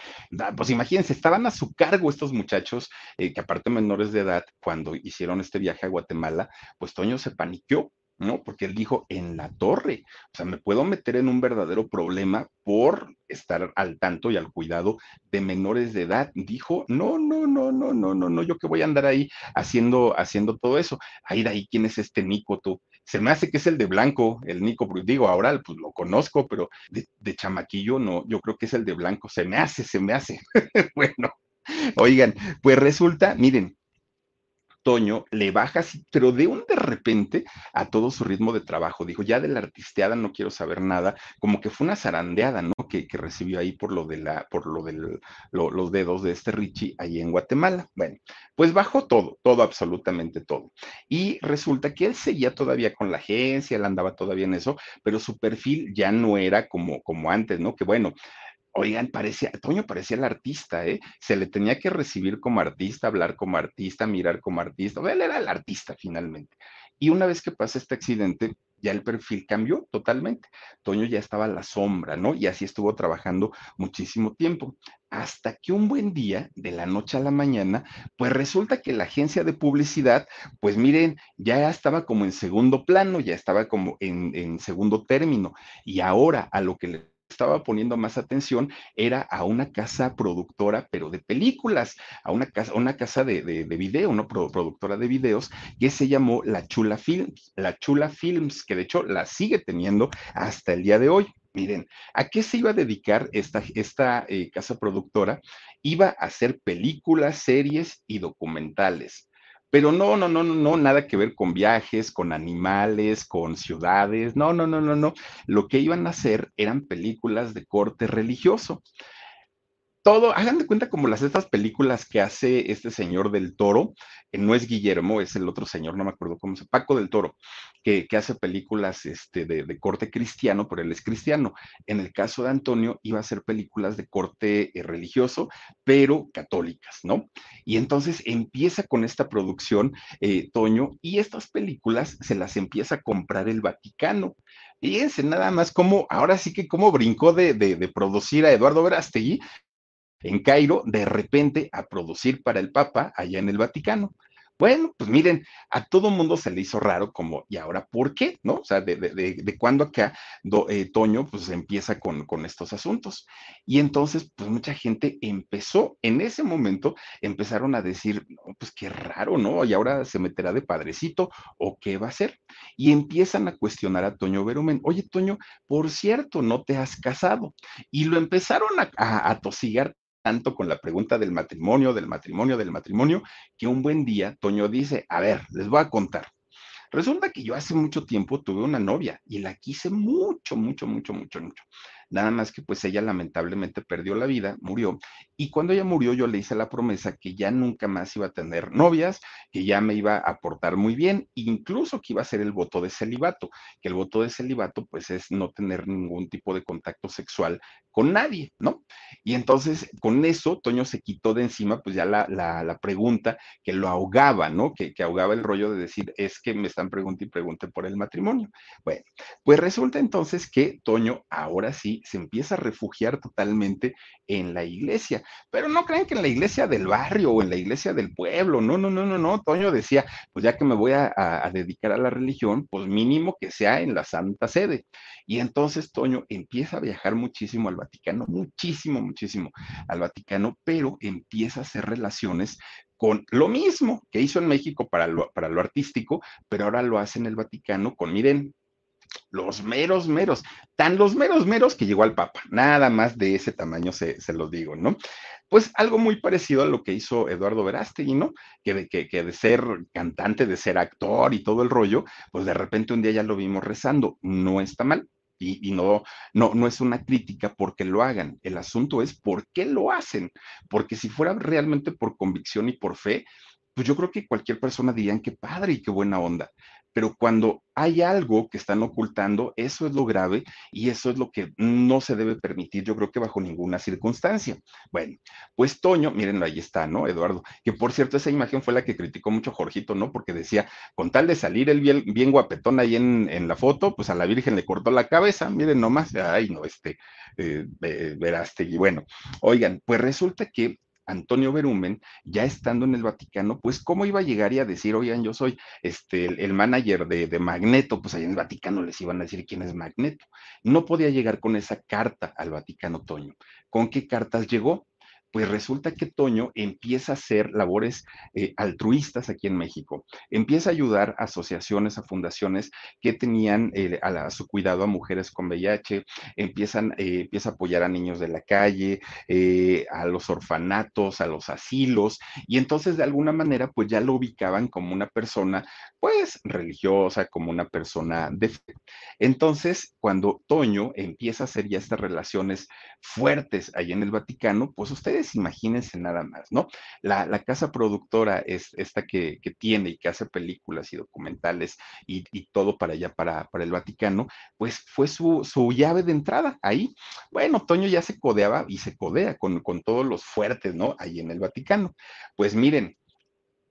pues imagínense, estaban a su cargo estos muchachos, eh, que aparte menores de edad, cuando hicieron este viaje a Guatemala, pues Toño se paniqueó ¿no? Porque él dijo en la torre, o sea, me puedo meter en un verdadero problema por estar al tanto y al cuidado de menores de edad. Dijo, no, no, no, no, no, no, no, yo que voy a andar ahí haciendo, haciendo todo eso. Ahí de ahí, ¿quién es este Nico tú? Se me hace que es el de blanco, el Nico, digo, ahora pues lo conozco, pero de, de chamaquillo no, yo creo que es el de blanco, se me hace, se me hace. bueno, oigan, pues resulta, miren, Toño le baja pero de un de repente a todo su ritmo de trabajo. Dijo, ya de la artisteada no quiero saber nada, como que fue una zarandeada, ¿no? Que, recibió ahí por lo de la, por lo de los dedos de este Richie ahí en Guatemala. Bueno, pues bajó todo, todo, absolutamente todo. Y resulta que él seguía todavía con la agencia, él andaba todavía en eso, pero su perfil ya no era como, como antes, ¿no? Que bueno, Oigan, parecía, Toño parecía el artista, ¿eh? Se le tenía que recibir como artista, hablar como artista, mirar como artista. Él era el artista finalmente. Y una vez que pasa este accidente, ya el perfil cambió totalmente. Toño ya estaba a la sombra, ¿no? Y así estuvo trabajando muchísimo tiempo. Hasta que un buen día, de la noche a la mañana, pues resulta que la agencia de publicidad, pues miren, ya estaba como en segundo plano, ya estaba como en, en segundo término. Y ahora a lo que le estaba poniendo más atención era a una casa productora, pero de películas, a una casa, una casa de, de, video, ¿no? productora de videos, que se llamó La Chula Films, La Chula Films, que de hecho la sigue teniendo hasta el día de hoy. Miren, ¿a qué se iba a dedicar esta, esta eh, casa productora? Iba a hacer películas, series y documentales. Pero no, no, no, no, no, nada que ver con viajes, con animales, con ciudades. No, no, no, no, no. Lo que iban a hacer eran películas de corte religioso todo, hagan de cuenta como las estas películas que hace este señor del toro, que no es Guillermo, es el otro señor, no me acuerdo cómo se Paco del Toro, que, hace películas este, de, corte cristiano, pero él es cristiano. En el caso de Antonio, iba a hacer películas de corte eh, religioso, pero católicas, ¿no? Y entonces empieza con esta producción, eh, Toño, y estas películas se las empieza a comprar el Vaticano. Fíjense nada más cómo, ahora sí que cómo brincó de, producir a Eduardo Verástegui en Cairo, de repente a producir para el Papa allá en el Vaticano. Bueno, pues miren, a todo mundo se le hizo raro como, ¿y ahora por qué? ¿No? O sea, de, de, de, de cuándo acá eh, Toño pues empieza con, con estos asuntos. Y entonces, pues mucha gente empezó, en ese momento empezaron a decir, no, pues qué raro, ¿no? Y ahora se meterá de padrecito o qué va a hacer. Y empiezan a cuestionar a Toño Berumen, oye Toño, por cierto, no te has casado. Y lo empezaron a, a tosigar tanto con la pregunta del matrimonio, del matrimonio, del matrimonio, que un buen día Toño dice, a ver, les voy a contar. Resulta que yo hace mucho tiempo tuve una novia y la quise mucho, mucho, mucho, mucho, mucho. Nada más que pues ella lamentablemente perdió la vida, murió, y cuando ella murió yo le hice la promesa que ya nunca más iba a tener novias, que ya me iba a portar muy bien, incluso que iba a ser el voto de celibato, que el voto de celibato pues es no tener ningún tipo de contacto sexual con nadie, ¿no? Y entonces con eso Toño se quitó de encima pues ya la, la, la pregunta que lo ahogaba, ¿no? Que, que, ahogaba el rollo de decir, es que me están preguntando y pregunten por el matrimonio. Bueno, pues resulta entonces que Toño ahora sí se empieza a refugiar totalmente en la iglesia. Pero no creen que en la iglesia del barrio o en la iglesia del pueblo, no, no, no, no, no. Toño decía, pues ya que me voy a, dedicar a la religión, pues mínimo que sea en la Santa Sede. Y entonces Toño empieza a viajar muchísimo al Vaticano, muchísimo, muchísimo al Vaticano, pero empieza a hacer relaciones con lo mismo que hizo en México para lo, para lo artístico, pero ahora lo hace en el Vaticano con, miren, los meros, meros, tan los meros, meros que llegó al Papa, nada más de ese tamaño se, se los digo, ¿no? Pues algo muy parecido a lo que hizo Eduardo Verástegui, ¿no? Que de, que, que de ser cantante, de ser actor y todo el rollo, pues de repente un día ya lo vimos rezando, no está mal, y, no, no, no es una crítica porque lo hagan. El asunto es por qué lo hacen. Porque si fuera realmente por convicción y por fe, pues yo creo que cualquier persona diría qué padre y qué buena onda pero cuando hay algo que están ocultando, eso es lo grave y eso es lo que no se debe permitir, yo creo que bajo ninguna circunstancia. Bueno, pues Toño, mírenlo, ahí está, ¿no? Eduardo, que por cierto, esa imagen fue la que criticó mucho Jorgito, ¿no? Porque decía, con tal de salir el bien, guapetón ahí en, en, la foto, pues a la Virgen le cortó la cabeza, miren nomás, ay, no, este, eh, veraste, y bueno, oigan, pues resulta que Antonio Berumen, ya estando en el Vaticano, pues cómo iba a llegar y a decir, oigan, yo soy este, el, manager de, de, Magneto, pues ahí en el Vaticano les iban a decir quién es Magneto. No podía llegar con esa carta al Vaticano, Toño. ¿Con qué cartas llegó? Pues resulta que Toño empieza a hacer labores eh, altruistas aquí en México. Empieza a ayudar a asociaciones, a fundaciones que tenían eh, a, su cuidado a mujeres con VIH, empiezan, eh, empieza a apoyar a niños de la calle, a los orfanatos, a los asilos, y entonces de alguna manera pues ya lo ubicaban como una persona pues religiosa, como una persona de fe. Entonces, cuando Toño empieza a hacer ya estas relaciones fuertes ahí en el Vaticano, pues ustedes imagínense nada más, ¿no? La, casa productora es esta que, tiene y que hace películas y documentales y, todo para allá, para, para, el Vaticano, pues fue su, su, llave de entrada ahí. Bueno, Toño ya se codeaba y se codea con, con todos los fuertes, ¿no? Ahí en el Vaticano. Pues miren,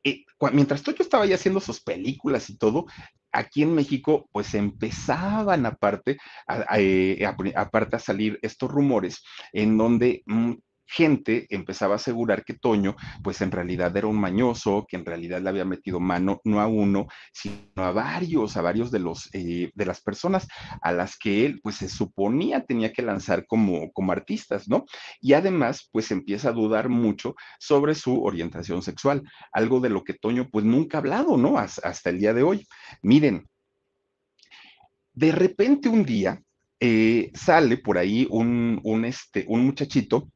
eh, mientras Toño estaba ya haciendo sus películas y todo, aquí en México, pues empezaban aparte a, eh, aparte a salir estos rumores en donde mm, gente empezaba a asegurar que Toño, pues en realidad era un mañoso, que en realidad le había metido mano no a uno, sino a varios, a varios de los eh, de las personas a las que él, pues se suponía tenía que lanzar como, como artistas, ¿no? Y además, pues empieza a dudar mucho sobre su orientación sexual, algo de lo que Toño, pues nunca ha hablado, ¿no? Hasta, el día de hoy. Miren, de repente un día eh, sale por ahí un, un, este, un muchachito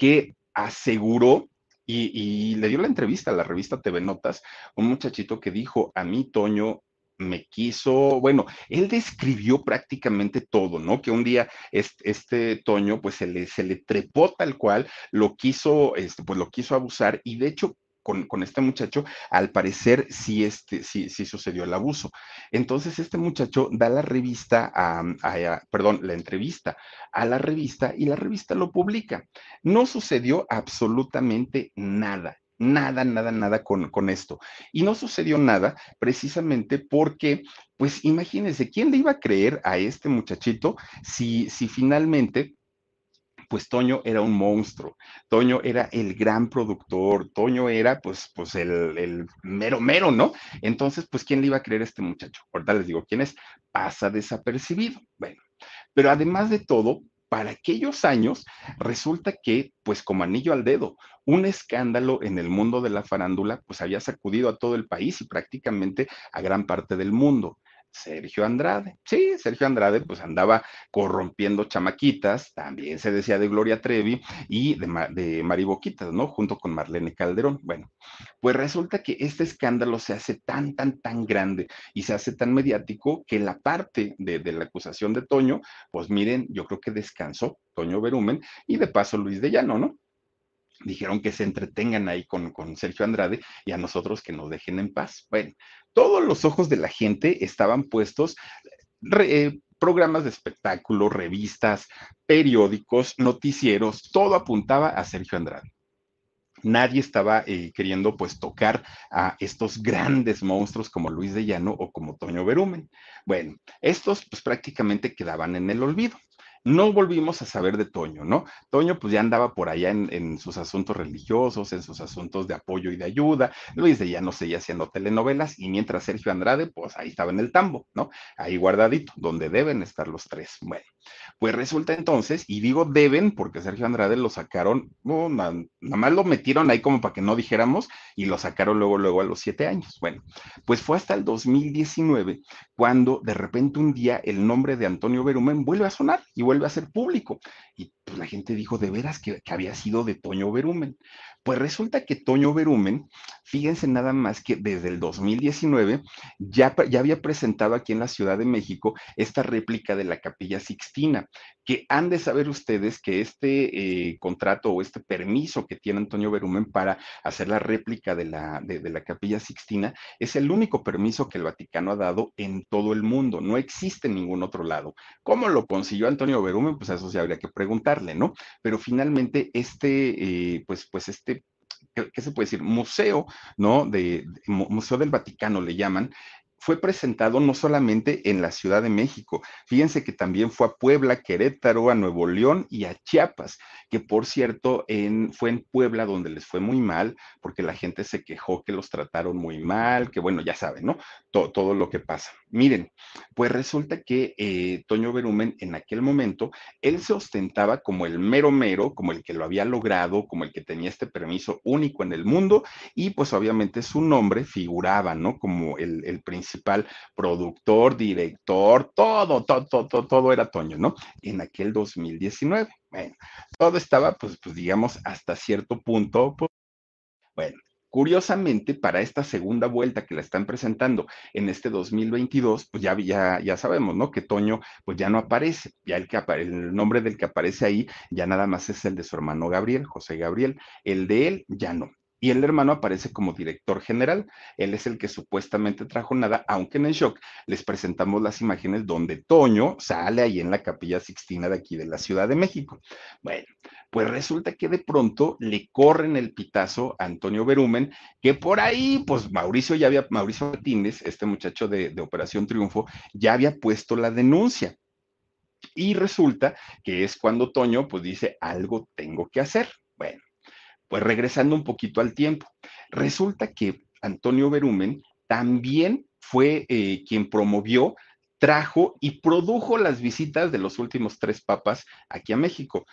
que aseguró y, le dio la entrevista a la revista TV Notas, un muchachito que dijo, a mí Toño me quiso, bueno, él describió prácticamente todo, ¿no? Que un día este, este Toño, pues se le, se le trepó tal cual, lo quiso, este, pues lo quiso abusar y de hecho con, este muchacho, al parecer sí, este, sí, sí sucedió el abuso. Entonces este muchacho da la revista, a, perdón, la entrevista a la revista y la revista lo publica. No sucedió absolutamente nada. Nada, nada, nada con, con esto. Y no sucedió nada precisamente porque, pues imagínense, ¿quién le iba a creer a este muchachito si, si finalmente pues Toño era un monstruo, Toño era el gran productor, Toño era pues, pues el, el, mero mero, ¿no? Entonces, pues, ¿quién le iba a creer a este muchacho? Ahorita les digo, ¿quién es? Pasa desapercibido. Bueno, pero además de todo, para aquellos años, resulta que, pues como anillo al dedo, un escándalo en el mundo de la farándula, pues había sacudido a todo el país y prácticamente a gran parte del mundo. Sergio Andrade. Sí, Sergio Andrade pues andaba corrompiendo chamaquitas, también se decía de Gloria Trevi y de, de Mari Boquitas, ¿no? Junto con Marlene Calderón. Bueno, pues resulta que este escándalo se hace tan, tan, tan grande y se hace tan mediático que la parte de, de la acusación de Toño, pues miren, yo creo que descansó Toño Berumen y de paso Luis de Llano, ¿no? dijeron que se entretengan ahí con, con, Sergio Andrade y a nosotros que nos dejen en paz. Bueno, todos los ojos de la gente estaban puestos, eh, programas de espectáculo, revistas, periódicos, noticieros, todo apuntaba a Sergio Andrade. Nadie estaba eh, queriendo pues tocar a estos grandes monstruos como Luis de Llano o como Toño Berumen. Bueno, estos pues prácticamente quedaban en el olvido no volvimos a saber de Toño, ¿no? Toño pues ya andaba por allá en, sus asuntos religiosos, en sus asuntos de apoyo y de ayuda, Luis de ya no seguía haciendo telenovelas y mientras Sergio Andrade pues ahí estaba en el tambo, ¿no? Ahí guardadito, donde deben estar los tres. Bueno, pues resulta entonces, y digo deben porque Sergio Andrade lo sacaron, nada, más lo metieron ahí como para que no dijéramos y lo sacaron luego, luego a los siete años. Bueno, pues fue hasta el 2019 cuando de repente un día el nombre de Antonio Berumen vuelve a sonar y vuelve a ser público. Y pues la gente dijo de veras que, había sido de Toño Berumen. Pues resulta que Toño Berumen, fíjense nada más que desde el 2019 ya, ya había presentado aquí en la Ciudad de México esta réplica de la Capilla Sixtina, que han de saber ustedes que este eh, contrato o este permiso que tiene Antonio Berumen para hacer la réplica de la, de, la Capilla Sixtina es el único permiso que el Vaticano ha dado en todo el mundo. No existe en ningún otro lado. ¿Cómo lo consiguió Antonio Berumen? Pues eso sí habría que preguntarle, ¿no? Pero finalmente este, eh, pues, pues este ¿qué, se puede decir? Museo, ¿no? De, Museo del Vaticano le llaman, fue presentado no solamente en la Ciudad de México, fíjense que también fue a Puebla, Querétaro, a Nuevo León y a Chiapas, que por cierto en, fue en Puebla donde les fue muy mal, porque la gente se quejó que los trataron muy mal, que bueno, ya saben, ¿no? Todo, lo que pasa. Miren, pues resulta que eh, Toño Berumen en aquel momento, él se ostentaba como el mero mero, como el que lo había logrado, como el que tenía este permiso único en el mundo, y pues obviamente su nombre figuraba, ¿no? Como el, el principal principal productor, director, todo, todo, todo, todo era Toño, ¿no? En aquel 2019. Bueno, todo estaba, pues, pues digamos, hasta cierto punto, pues, bueno, Curiosamente, para esta segunda vuelta que la están presentando en este 2022, pues ya, ya, ya sabemos, ¿no? Que Toño, pues ya no aparece, ya el, que el nombre del que aparece ahí ya nada más es el de su hermano Gabriel, José Gabriel, el de él ya no. Y el hermano aparece como director general. Él es el que supuestamente trajo nada, aunque en el shock les presentamos las imágenes donde Toño sale ahí en la capilla Sixtina de aquí de la Ciudad de México. Bueno, pues resulta que de pronto le corren el pitazo a Antonio Berumen, que por ahí, pues Mauricio ya había, Mauricio Martínez, este muchacho de, de Operación Triunfo, ya había puesto la denuncia. Y resulta que es cuando Toño, pues dice, algo tengo que hacer. Bueno pues regresando un poquito al tiempo, resulta que Antonio Berumen también fue eh, quien promovió, trajo y produjo las visitas de los últimos tres papas aquí a México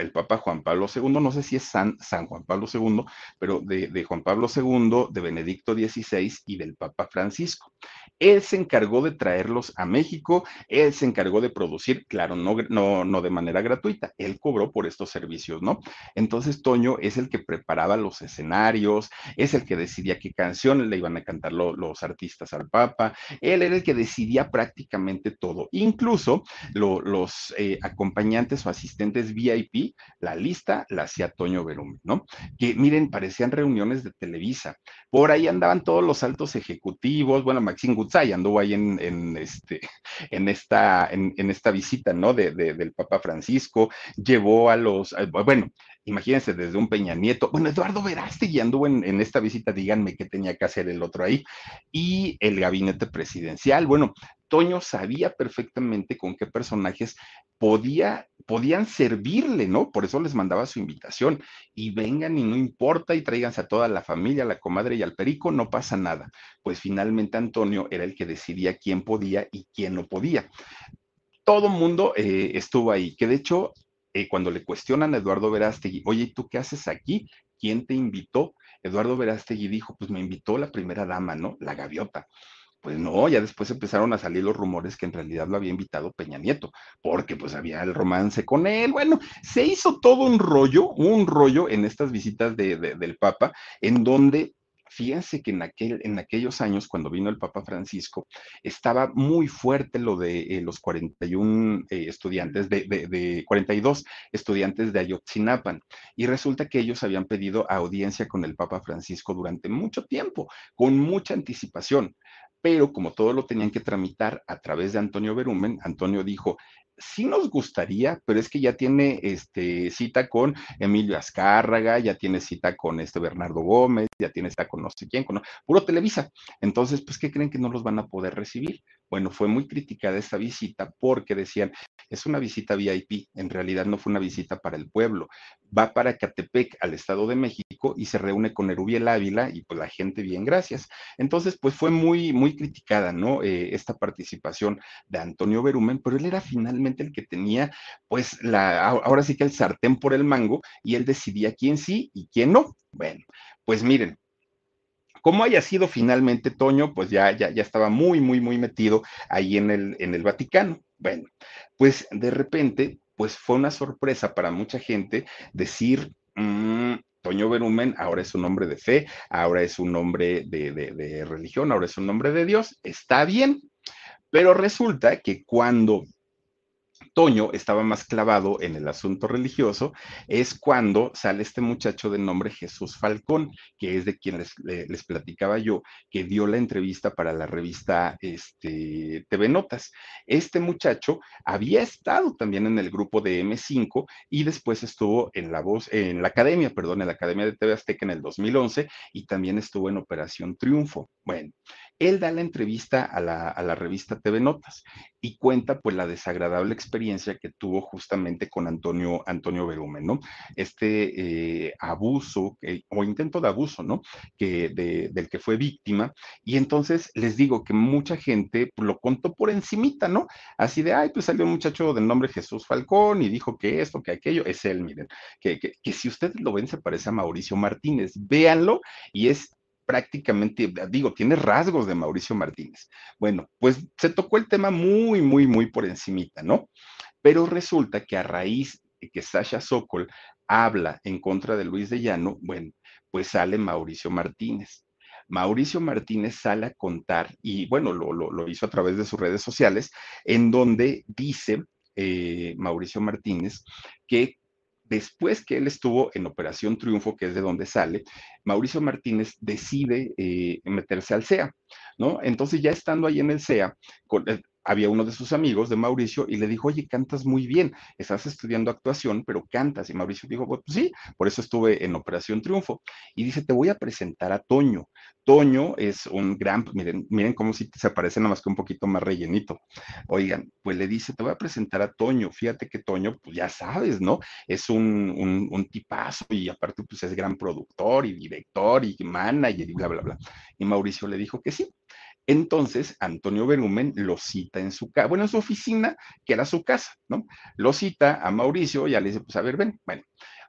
el Papa Juan Pablo II, no sé si es San, Juan Pablo II, pero de, Juan Pablo II, de Benedicto XVI y del Papa Francisco. Él se encargó de traerlos a México, él se encargó de producir, claro, no, no, no de manera gratuita, él cobró por estos servicios, ¿no? Entonces Toño es el que preparaba los escenarios, es el que decidía qué canciones le iban a cantar lo, los artistas al Papa, él era el que decidía prácticamente todo, incluso lo, los eh, acompañantes o asistentes VIP la lista la hacía Toño Berumen, ¿no? Que miren, parecían reuniones de Televisa. Por ahí andaban todos los altos ejecutivos, bueno, Maxine Gutzai anduvo ahí en, en este, en, esta, en, esta visita, ¿no? De, de, del Papa Francisco, llevó a los, bueno, imagínense, desde un Peña Nieto, bueno, Eduardo Verástegui anduvo en, en, esta visita, díganme qué tenía que hacer el otro ahí, y el gabinete presidencial, bueno, Toño sabía perfectamente con qué personajes podía podían servirle, ¿no? Por eso les mandaba su invitación. Y vengan y no importa y tráiganse a toda la familia, a la comadre y al perico, no pasa nada. Pues finalmente Antonio era el que decidía quién podía y quién no podía. Todo mundo eh, estuvo ahí, que de hecho, eh, cuando le cuestionan a Eduardo Verástegui, oye, ¿tú qué haces aquí? ¿Quién te invitó? Eduardo Verástegui dijo, pues me invitó la primera dama, ¿no? La gaviota. Pues no, ya después empezaron a salir los rumores que en realidad lo había invitado Peña Nieto, porque pues había el romance con él. Bueno, se hizo todo un rollo, un rollo en estas visitas de, del Papa, en donde fíjense que en, aquel, en aquellos años, cuando vino el Papa Francisco, estaba muy fuerte lo de eh, los 41 eh, estudiantes, de, de, 42 estudiantes de Ayotzinapan. Y resulta que ellos habían pedido audiencia con el Papa Francisco durante mucho tiempo, con mucha anticipación pero como todo lo tenían que tramitar a través de Antonio Berumen, Antonio dijo, sí nos gustaría, pero es que ya tiene este, cita con Emilio Azcárraga, ya tiene cita con este Bernardo Gómez, ya tiene cita con no sé quién, con puro Televisa. Entonces, pues, ¿qué creen que no los van a poder recibir? Bueno, fue muy criticada esta visita porque decían, es una visita VIP, en realidad no fue una visita para el pueblo, va para Catepec, al Estado de México, y se reúne con Erubiel Ávila y pues la gente bien, gracias. Entonces, pues fue muy, muy criticada, ¿no? Eh, esta participación de Antonio Berumen, pero él era finalmente el que tenía, pues, la, ahora sí que el sartén por el mango, y él decidía quién sí y quién no. Bueno, pues miren, como haya sido finalmente Toño, pues ya, ya, ya estaba muy, muy, muy metido ahí en el, en el Vaticano. Bueno, pues de repente, pues fue una sorpresa para mucha gente decir, mmm, Toño Berumen ahora es un hombre de fe, ahora es un hombre de, de, de religión, ahora es un hombre de Dios, está bien, pero resulta que cuando Toño estaba más clavado en el asunto religioso, es cuando sale este muchacho de nombre Jesús Falcón, que es de quien les, les platicaba yo, que dio la entrevista para la revista este, TV Notas. Este muchacho había estado también en el grupo de M5 y después estuvo en la voz, en la academia, perdón, en la Academia de TV Azteca en el 2011 y también estuvo en Operación Triunfo. Bueno, él da la entrevista a la, revista TV Notas y cuenta pues la desagradable experiencia que tuvo justamente con Antonio, Antonio Berumen, ¿no? Este eh, abuso o intento de abuso, ¿no? Que de, del que fue víctima. Y entonces les digo que mucha gente pues, lo contó por encimita, ¿no? Así de, ay, pues salió un muchacho del nombre Jesús Falcón y dijo que esto, que aquello, es él, miren, que, que, que si ustedes lo ven se parece a Mauricio Martínez, véanlo y es prácticamente, digo, tiene rasgos de Mauricio Martínez. Bueno, pues se tocó el tema muy, muy, muy por encimita, ¿no? Pero resulta que a raíz de que Sasha Sokol habla en contra de Luis de Llano, bueno, pues sale Mauricio Martínez. Mauricio Martínez sale a contar, y bueno, lo, lo, hizo a través de sus redes sociales, en donde dice eh, Mauricio Martínez que después que él estuvo en Operación Triunfo, que es de donde sale, Mauricio Martínez decide eh, meterse al CEA, ¿no? Entonces ya estando ahí en el CEA, con, eh, había uno de sus amigos de Mauricio y le dijo, oye, cantas muy bien, estás estudiando actuación, pero cantas. Y Mauricio dijo, pues sí, por eso estuve en Operación Triunfo. Y dice, te voy a presentar a Toño. Toño es un gran, miren, miren cómo si se parece nada más que un poquito más rellenito. Oigan, pues le dice, te voy a presentar a Toño. Fíjate que Toño, pues ya sabes, ¿no? Es un, un, un tipazo y aparte, pues es gran productor y director y manager y bla, bla, bla. Y Mauricio le dijo que sí. Entonces, Antonio Berumen lo cita en su casa, bueno, en su oficina, que era su casa, ¿no? Lo cita a Mauricio, y ya le dice, pues a ver, ven, bueno.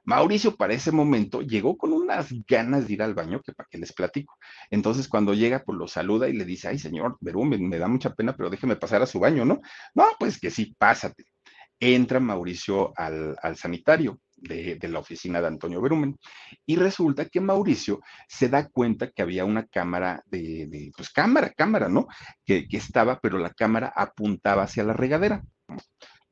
Mauricio para ese momento llegó con unas ganas de ir al baño, que para qué les platico. Entonces, cuando llega, pues lo saluda y le dice, ay, señor Berumen, me da mucha pena, pero déjeme pasar a su baño, ¿no? No, pues que sí, pásate. Entra Mauricio al, al sanitario de, la oficina de Antonio Berumen. Y resulta que Mauricio se da cuenta que había una cámara de, de pues cámara, cámara, ¿no? Que, que, estaba, pero la cámara apuntaba hacia la regadera.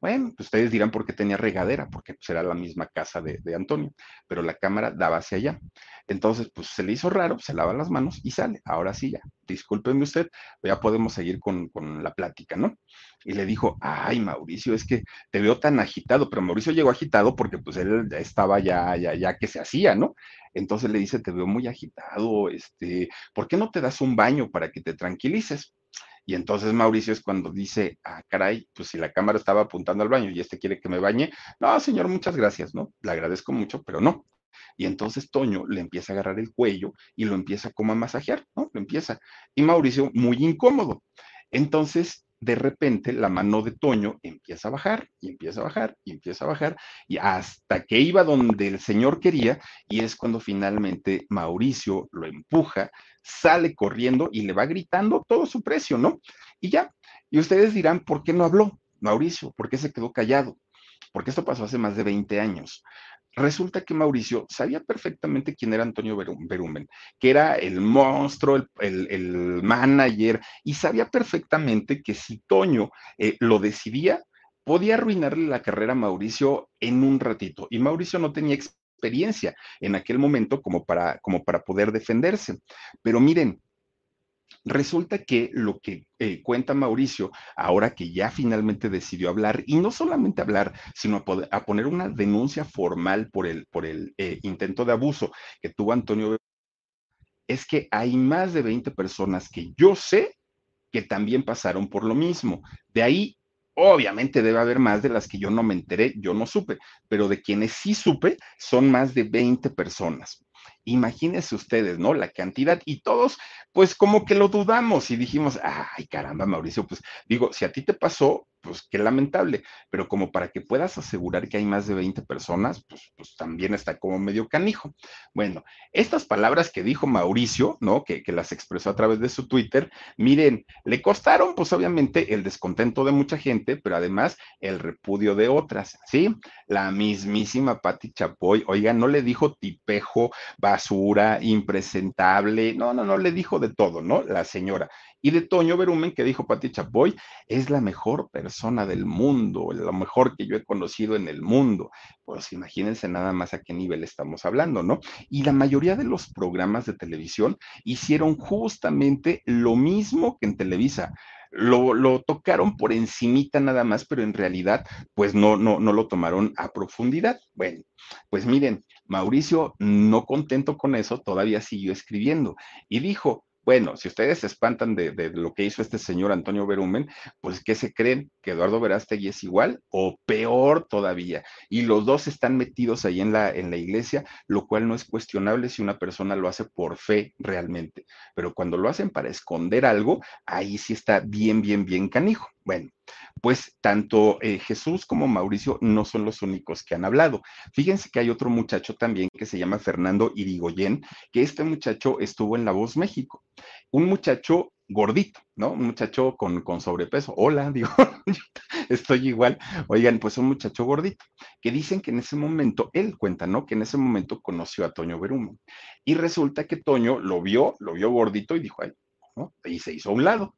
Bueno, pues ustedes dirán por qué tenía regadera, porque pues era la misma casa de, de, Antonio, pero la cámara daba hacia allá. Entonces, pues se le hizo raro, se lava las manos y sale. Ahora sí ya, discúlpeme usted, ya podemos seguir con, con la plática, ¿no? Y le dijo, ay, Mauricio, es que te veo tan agitado, pero Mauricio llegó agitado porque pues él estaba ya, ya, ya que se hacía, ¿no? Entonces le dice, te veo muy agitado, este, ¿por qué no te das un baño para que te tranquilices? Y entonces Mauricio es cuando dice, ah, caray, pues si la cámara estaba apuntando al baño y este quiere que me bañe, no, señor, muchas gracias, ¿no? Le agradezco mucho, pero no. Y entonces Toño le empieza a agarrar el cuello y lo empieza como a masajear, ¿no? Lo empieza. Y Mauricio muy incómodo. Entonces de repente la mano de Toño empieza a bajar y empieza a bajar y empieza a bajar y hasta que iba donde el señor quería y es cuando finalmente Mauricio lo empuja, sale corriendo y le va gritando todo su precio, ¿no? Y ya, y ustedes dirán, ¿por qué no habló Mauricio? ¿Por qué se quedó callado? Porque esto pasó hace más de 20 años. Resulta que Mauricio sabía perfectamente quién era Antonio Berumen, que era el monstruo, el, manager, y sabía perfectamente que si Toño eh, lo decidía, podía arruinarle la carrera a Mauricio en un ratito. Y Mauricio no tenía experiencia en aquel momento como para, como para poder defenderse. Pero miren, Resulta que lo que eh, cuenta Mauricio, ahora que ya finalmente decidió hablar, y no solamente hablar, sino a, poner una denuncia formal por el, por el eh, intento de abuso que tuvo Antonio, es que hay más de 20 personas que yo sé que también pasaron por lo mismo. De ahí, obviamente debe haber más de las que yo no me enteré, yo no supe, pero de quienes sí supe son más de 20 personas. Imagínense ustedes, ¿no? La cantidad y todos, pues como que lo dudamos y dijimos, ay, caramba, Mauricio, pues digo, si a ti te pasó, pues qué lamentable, pero como para que puedas asegurar que hay más de 20 personas, pues, pues también está como medio canijo. Bueno, estas palabras que dijo Mauricio, ¿no? Que, que las expresó a través de su Twitter, miren, le costaron pues obviamente el descontento de mucha gente, pero además el repudio de otras, ¿sí? La mismísima Patti Chapoy, oiga, no le dijo tipejo, basura, impresentable, no, no, no, le dijo de todo, ¿no? La señora y de Toño Berumen, que dijo Pati Chapoy, es la mejor persona del mundo, lo mejor que yo he conocido en el mundo. Pues imagínense nada más a qué nivel estamos hablando, ¿no? Y la mayoría de los programas de televisión hicieron justamente lo mismo que en Televisa. Lo, lo, tocaron por encimita nada más, pero en realidad, pues no, no, no lo tomaron a profundidad. Bueno, pues miren, Mauricio, no contento con eso, todavía siguió escribiendo y dijo, bueno, si ustedes se espantan de, lo que hizo este señor Antonio Berumen, pues ¿qué se creen? ¿Que Eduardo Verástegui es igual o peor todavía? Y los dos están metidos ahí en la, en la iglesia, lo cual no es cuestionable si una persona lo hace por fe realmente. Pero cuando lo hacen para esconder algo, ahí sí está bien, bien, bien canijo. Bueno, pues tanto eh, Jesús como Mauricio no son los únicos que han hablado. Fíjense que hay otro muchacho también que se llama Fernando Irigoyen, que este muchacho estuvo en La Voz México. Un muchacho gordito, ¿no? Un muchacho con, con sobrepeso. Hola, digo, estoy igual. Oigan, pues un muchacho gordito, que dicen que en ese momento, él cuenta, ¿no? Que en ese momento conoció a Toño Berumen. Y resulta que Toño lo vio, lo vio gordito y dijo, ay, ¿no? Y se hizo a un lado.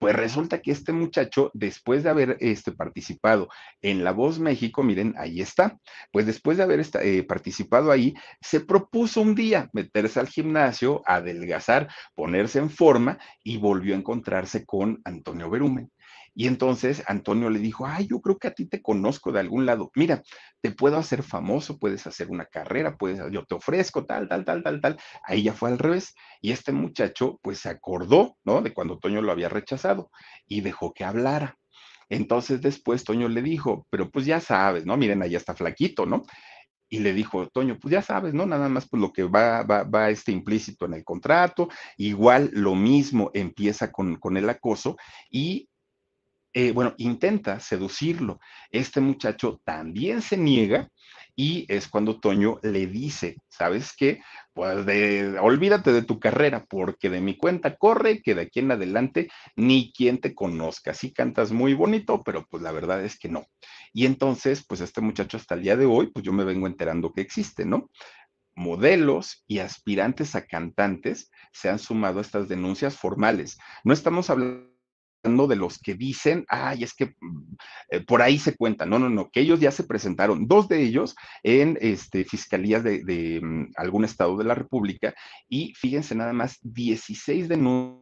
Pues resulta que este muchacho, después de haber este, participado en La Voz México, miren, ahí está, pues después de haber eh, participado ahí, se propuso un día meterse al gimnasio, adelgazar, ponerse en forma y volvió a encontrarse con Antonio Berumen. Y entonces Antonio le dijo, ay, yo creo que a ti te conozco de algún lado. Mira, te puedo hacer famoso, puedes hacer una carrera, puedes, yo te ofrezco tal, tal, tal, tal, tal. Ahí ya fue al revés. Y este muchacho, pues se acordó, ¿no? De cuando Toño lo había rechazado y dejó que hablara. Entonces después Toño le dijo, pero pues ya sabes, ¿no? Miren, ahí está flaquito, ¿no? y le dijo, Toño, pues ya sabes, ¿no? Nada más pues lo que va, va, va este implícito en el contrato, igual lo mismo empieza con, con el acoso y eh, bueno, intenta seducirlo. Este muchacho también se niega y es cuando Toño le dice, ¿sabes qué? Pues de, olvídate de tu carrera, porque de mi cuenta corre que de aquí en adelante ni quien te conozca. Sí cantas muy bonito, pero pues la verdad es que no. Y entonces, pues este muchacho hasta el día de hoy, pues yo me vengo enterando que existe, ¿no? modelos y aspirantes a cantantes se han sumado a estas denuncias formales. No estamos hablando de los que dicen, ay, es que mm, eh, por ahí se cuenta. No, no, no, que ellos ya se presentaron, dos de ellos en este, fiscalías de, mm, algún estado de la República, y fíjense nada más, 16 denuncias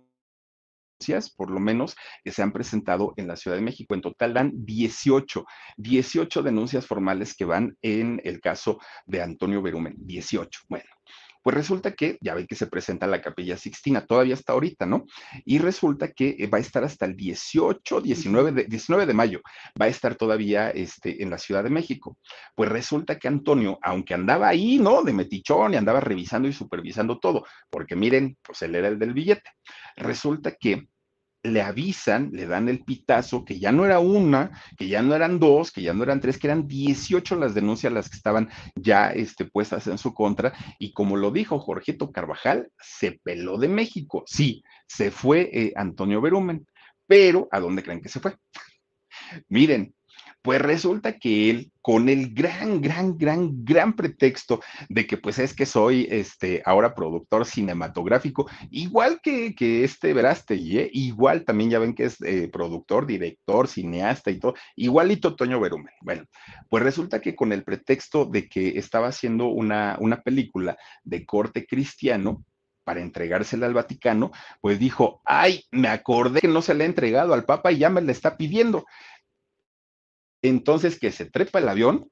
por lo menos, que se han presentado en la Ciudad de México. En total dan 18, 18 denuncias formales que van en el caso de Antonio Berumen, 18. Bueno, Pues resulta que, ya ven que se presenta la Capilla Sixtina, todavía está ahorita, ¿no? Y resulta que eh, va a estar hasta el 18, 19 de, 19 de mayo, va a estar todavía este, en la Ciudad de México. Pues resulta que Antonio, aunque andaba ahí, ¿no? De metichón y andaba revisando y supervisando todo, porque miren, pues él era el del billete. Resulta que le avisan, le dan el pitazo, que ya no era una, que ya no eran dos, que ya no eran tres, que eran 18 las denuncias las que estaban ya este, puestas en su contra. Y como lo dijo Jorgito Carvajal, se peló de México. Sí, se fue eh, Antonio Berumen, pero ¿a dónde creen que se fue? Miren, pues resulta que él, con el gran, gran, gran, gran pretexto de que pues es que soy este ahora productor cinematográfico, igual que, que este Verástegui, ¿eh? igual también ya ven que es eh, productor, director, cineasta y todo, igualito Toño Berumen. Bueno, pues resulta que con el pretexto de que estaba haciendo una, una película de corte cristiano, para entregársela al Vaticano, pues dijo, ay, me acordé que no se le ha entregado al Papa y ya me le está pidiendo. Entonces, que se trepa el avión,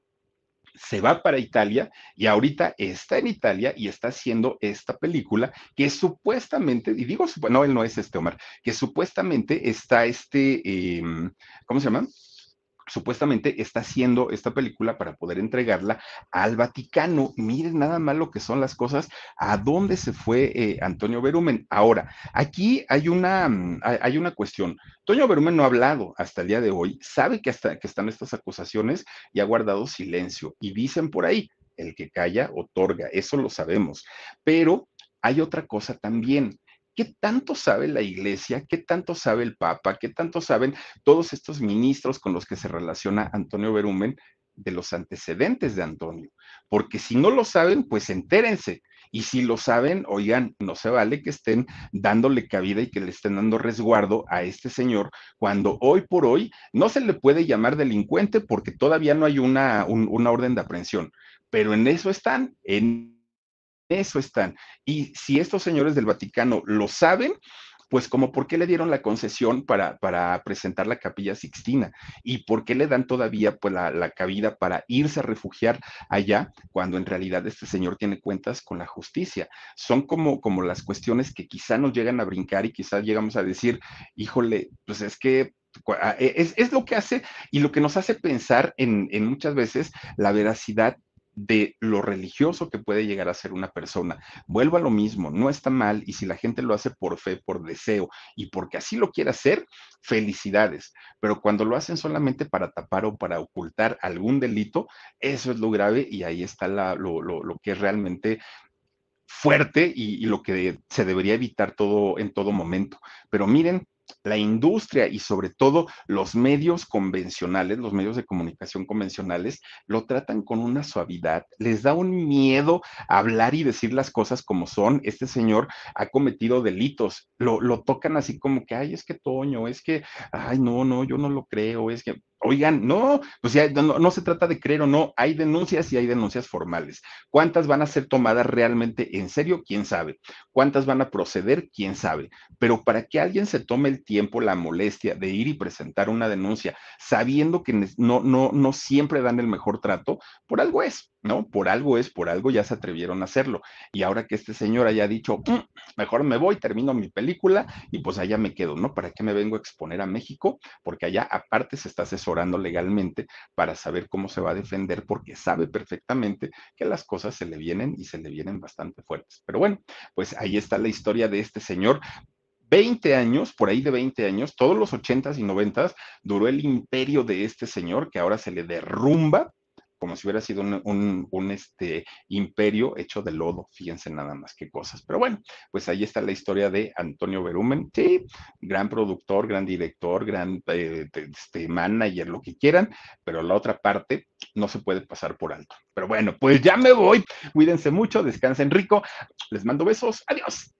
se va para Italia y ahorita está en Italia y está haciendo esta película que supuestamente, y digo, no, él no es este Omar, que supuestamente está este, em, ¿cómo se llama? Supuestamente está haciendo esta película para poder entregarla al Vaticano. Miren nada más lo que son las cosas, a dónde se fue eh, Antonio Berumen. Ahora, aquí hay una, mm, hay una cuestión. Antonio Berumen no ha hablado hasta el día de hoy, sabe que, hasta, que están estas acusaciones y ha guardado silencio. Y dicen por ahí, el que calla otorga, eso lo sabemos. Pero hay otra cosa también ¿Qué tanto sabe la iglesia? ¿Qué tanto sabe el Papa? ¿Qué tanto saben todos estos ministros con los que se relaciona Antonio Berumen de los antecedentes de Antonio? Porque si no lo saben, pues entérense. Y si lo saben, oigan, no se vale que estén dándole cabida y que le estén dando resguardo a este señor cuando hoy por hoy no se le puede llamar delincuente porque todavía no hay una, orden de aprehensión. Pero en eso están, en eso están. Y si estos señores del Vaticano lo saben, pues como por qué le dieron la concesión para, para presentar la capilla sixtina y por qué le dan todavía pues la, la, cabida para irse a refugiar allá cuando en realidad este señor tiene cuentas con la justicia. Son como, como las cuestiones que quizá nos llegan a brincar y quizás llegamos a decir, híjole, pues es que es, es, lo que hace y lo que nos hace pensar en, en muchas veces la veracidad de lo religioso que puede llegar a ser una persona. Vuelvo a lo mismo, no está mal y si la gente lo hace por fe, por deseo y porque así lo quiere hacer, felicidades. Pero cuando lo hacen solamente para tapar o para ocultar algún delito, eso es lo grave y ahí está lo, lo, lo, que es realmente fuerte y, y lo que se debería evitar todo en todo momento. Pero miren, la industria y sobre todo los medios convencionales, los medios de comunicación convencionales, lo tratan con una suavidad, les da un miedo hablar y decir las cosas como son. Este señor ha cometido delitos, lo, lo tocan así como que, ay, es que Toño, es que, ay, no, no, yo no lo creo, es que, Oigan, no, pues ya no, no, se trata de creer o no, hay denuncias y hay denuncias formales. ¿Cuántas van a ser tomadas realmente en serio? ¿Quién sabe? ¿Cuántas van a proceder? ¿Quién sabe? Pero para que alguien se tome el tiempo, la molestia de ir y presentar una denuncia, sabiendo que no, no, no siempre dan el mejor trato, por algo es. ¿No? Por algo es, por algo ya se atrevieron a hacerlo. Y ahora que este señor haya dicho, mm, mejor me voy, termino mi película y pues allá me quedo, ¿no? ¿Para qué me vengo a exponer a México? Porque allá aparte se está asesorando legalmente para saber cómo se va a defender porque sabe perfectamente que las cosas se le vienen y se le vienen bastante fuertes. Pero bueno, pues ahí está la historia de este señor 20 años, por ahí de 20 años, todos los 80s y 90s, duró el imperio de este señor que ahora se le derrumba como si hubiera sido un, un, este, imperio hecho de lodo, fíjense nada más qué cosas. Pero bueno, pues ahí está la historia de Antonio Berumen, sí, gran productor, gran director, gran eh, este, manager, lo que quieran, pero la otra parte no se puede pasar por alto. Pero bueno, pues ya me voy, cuídense mucho, descansen rico, les mando besos, adiós.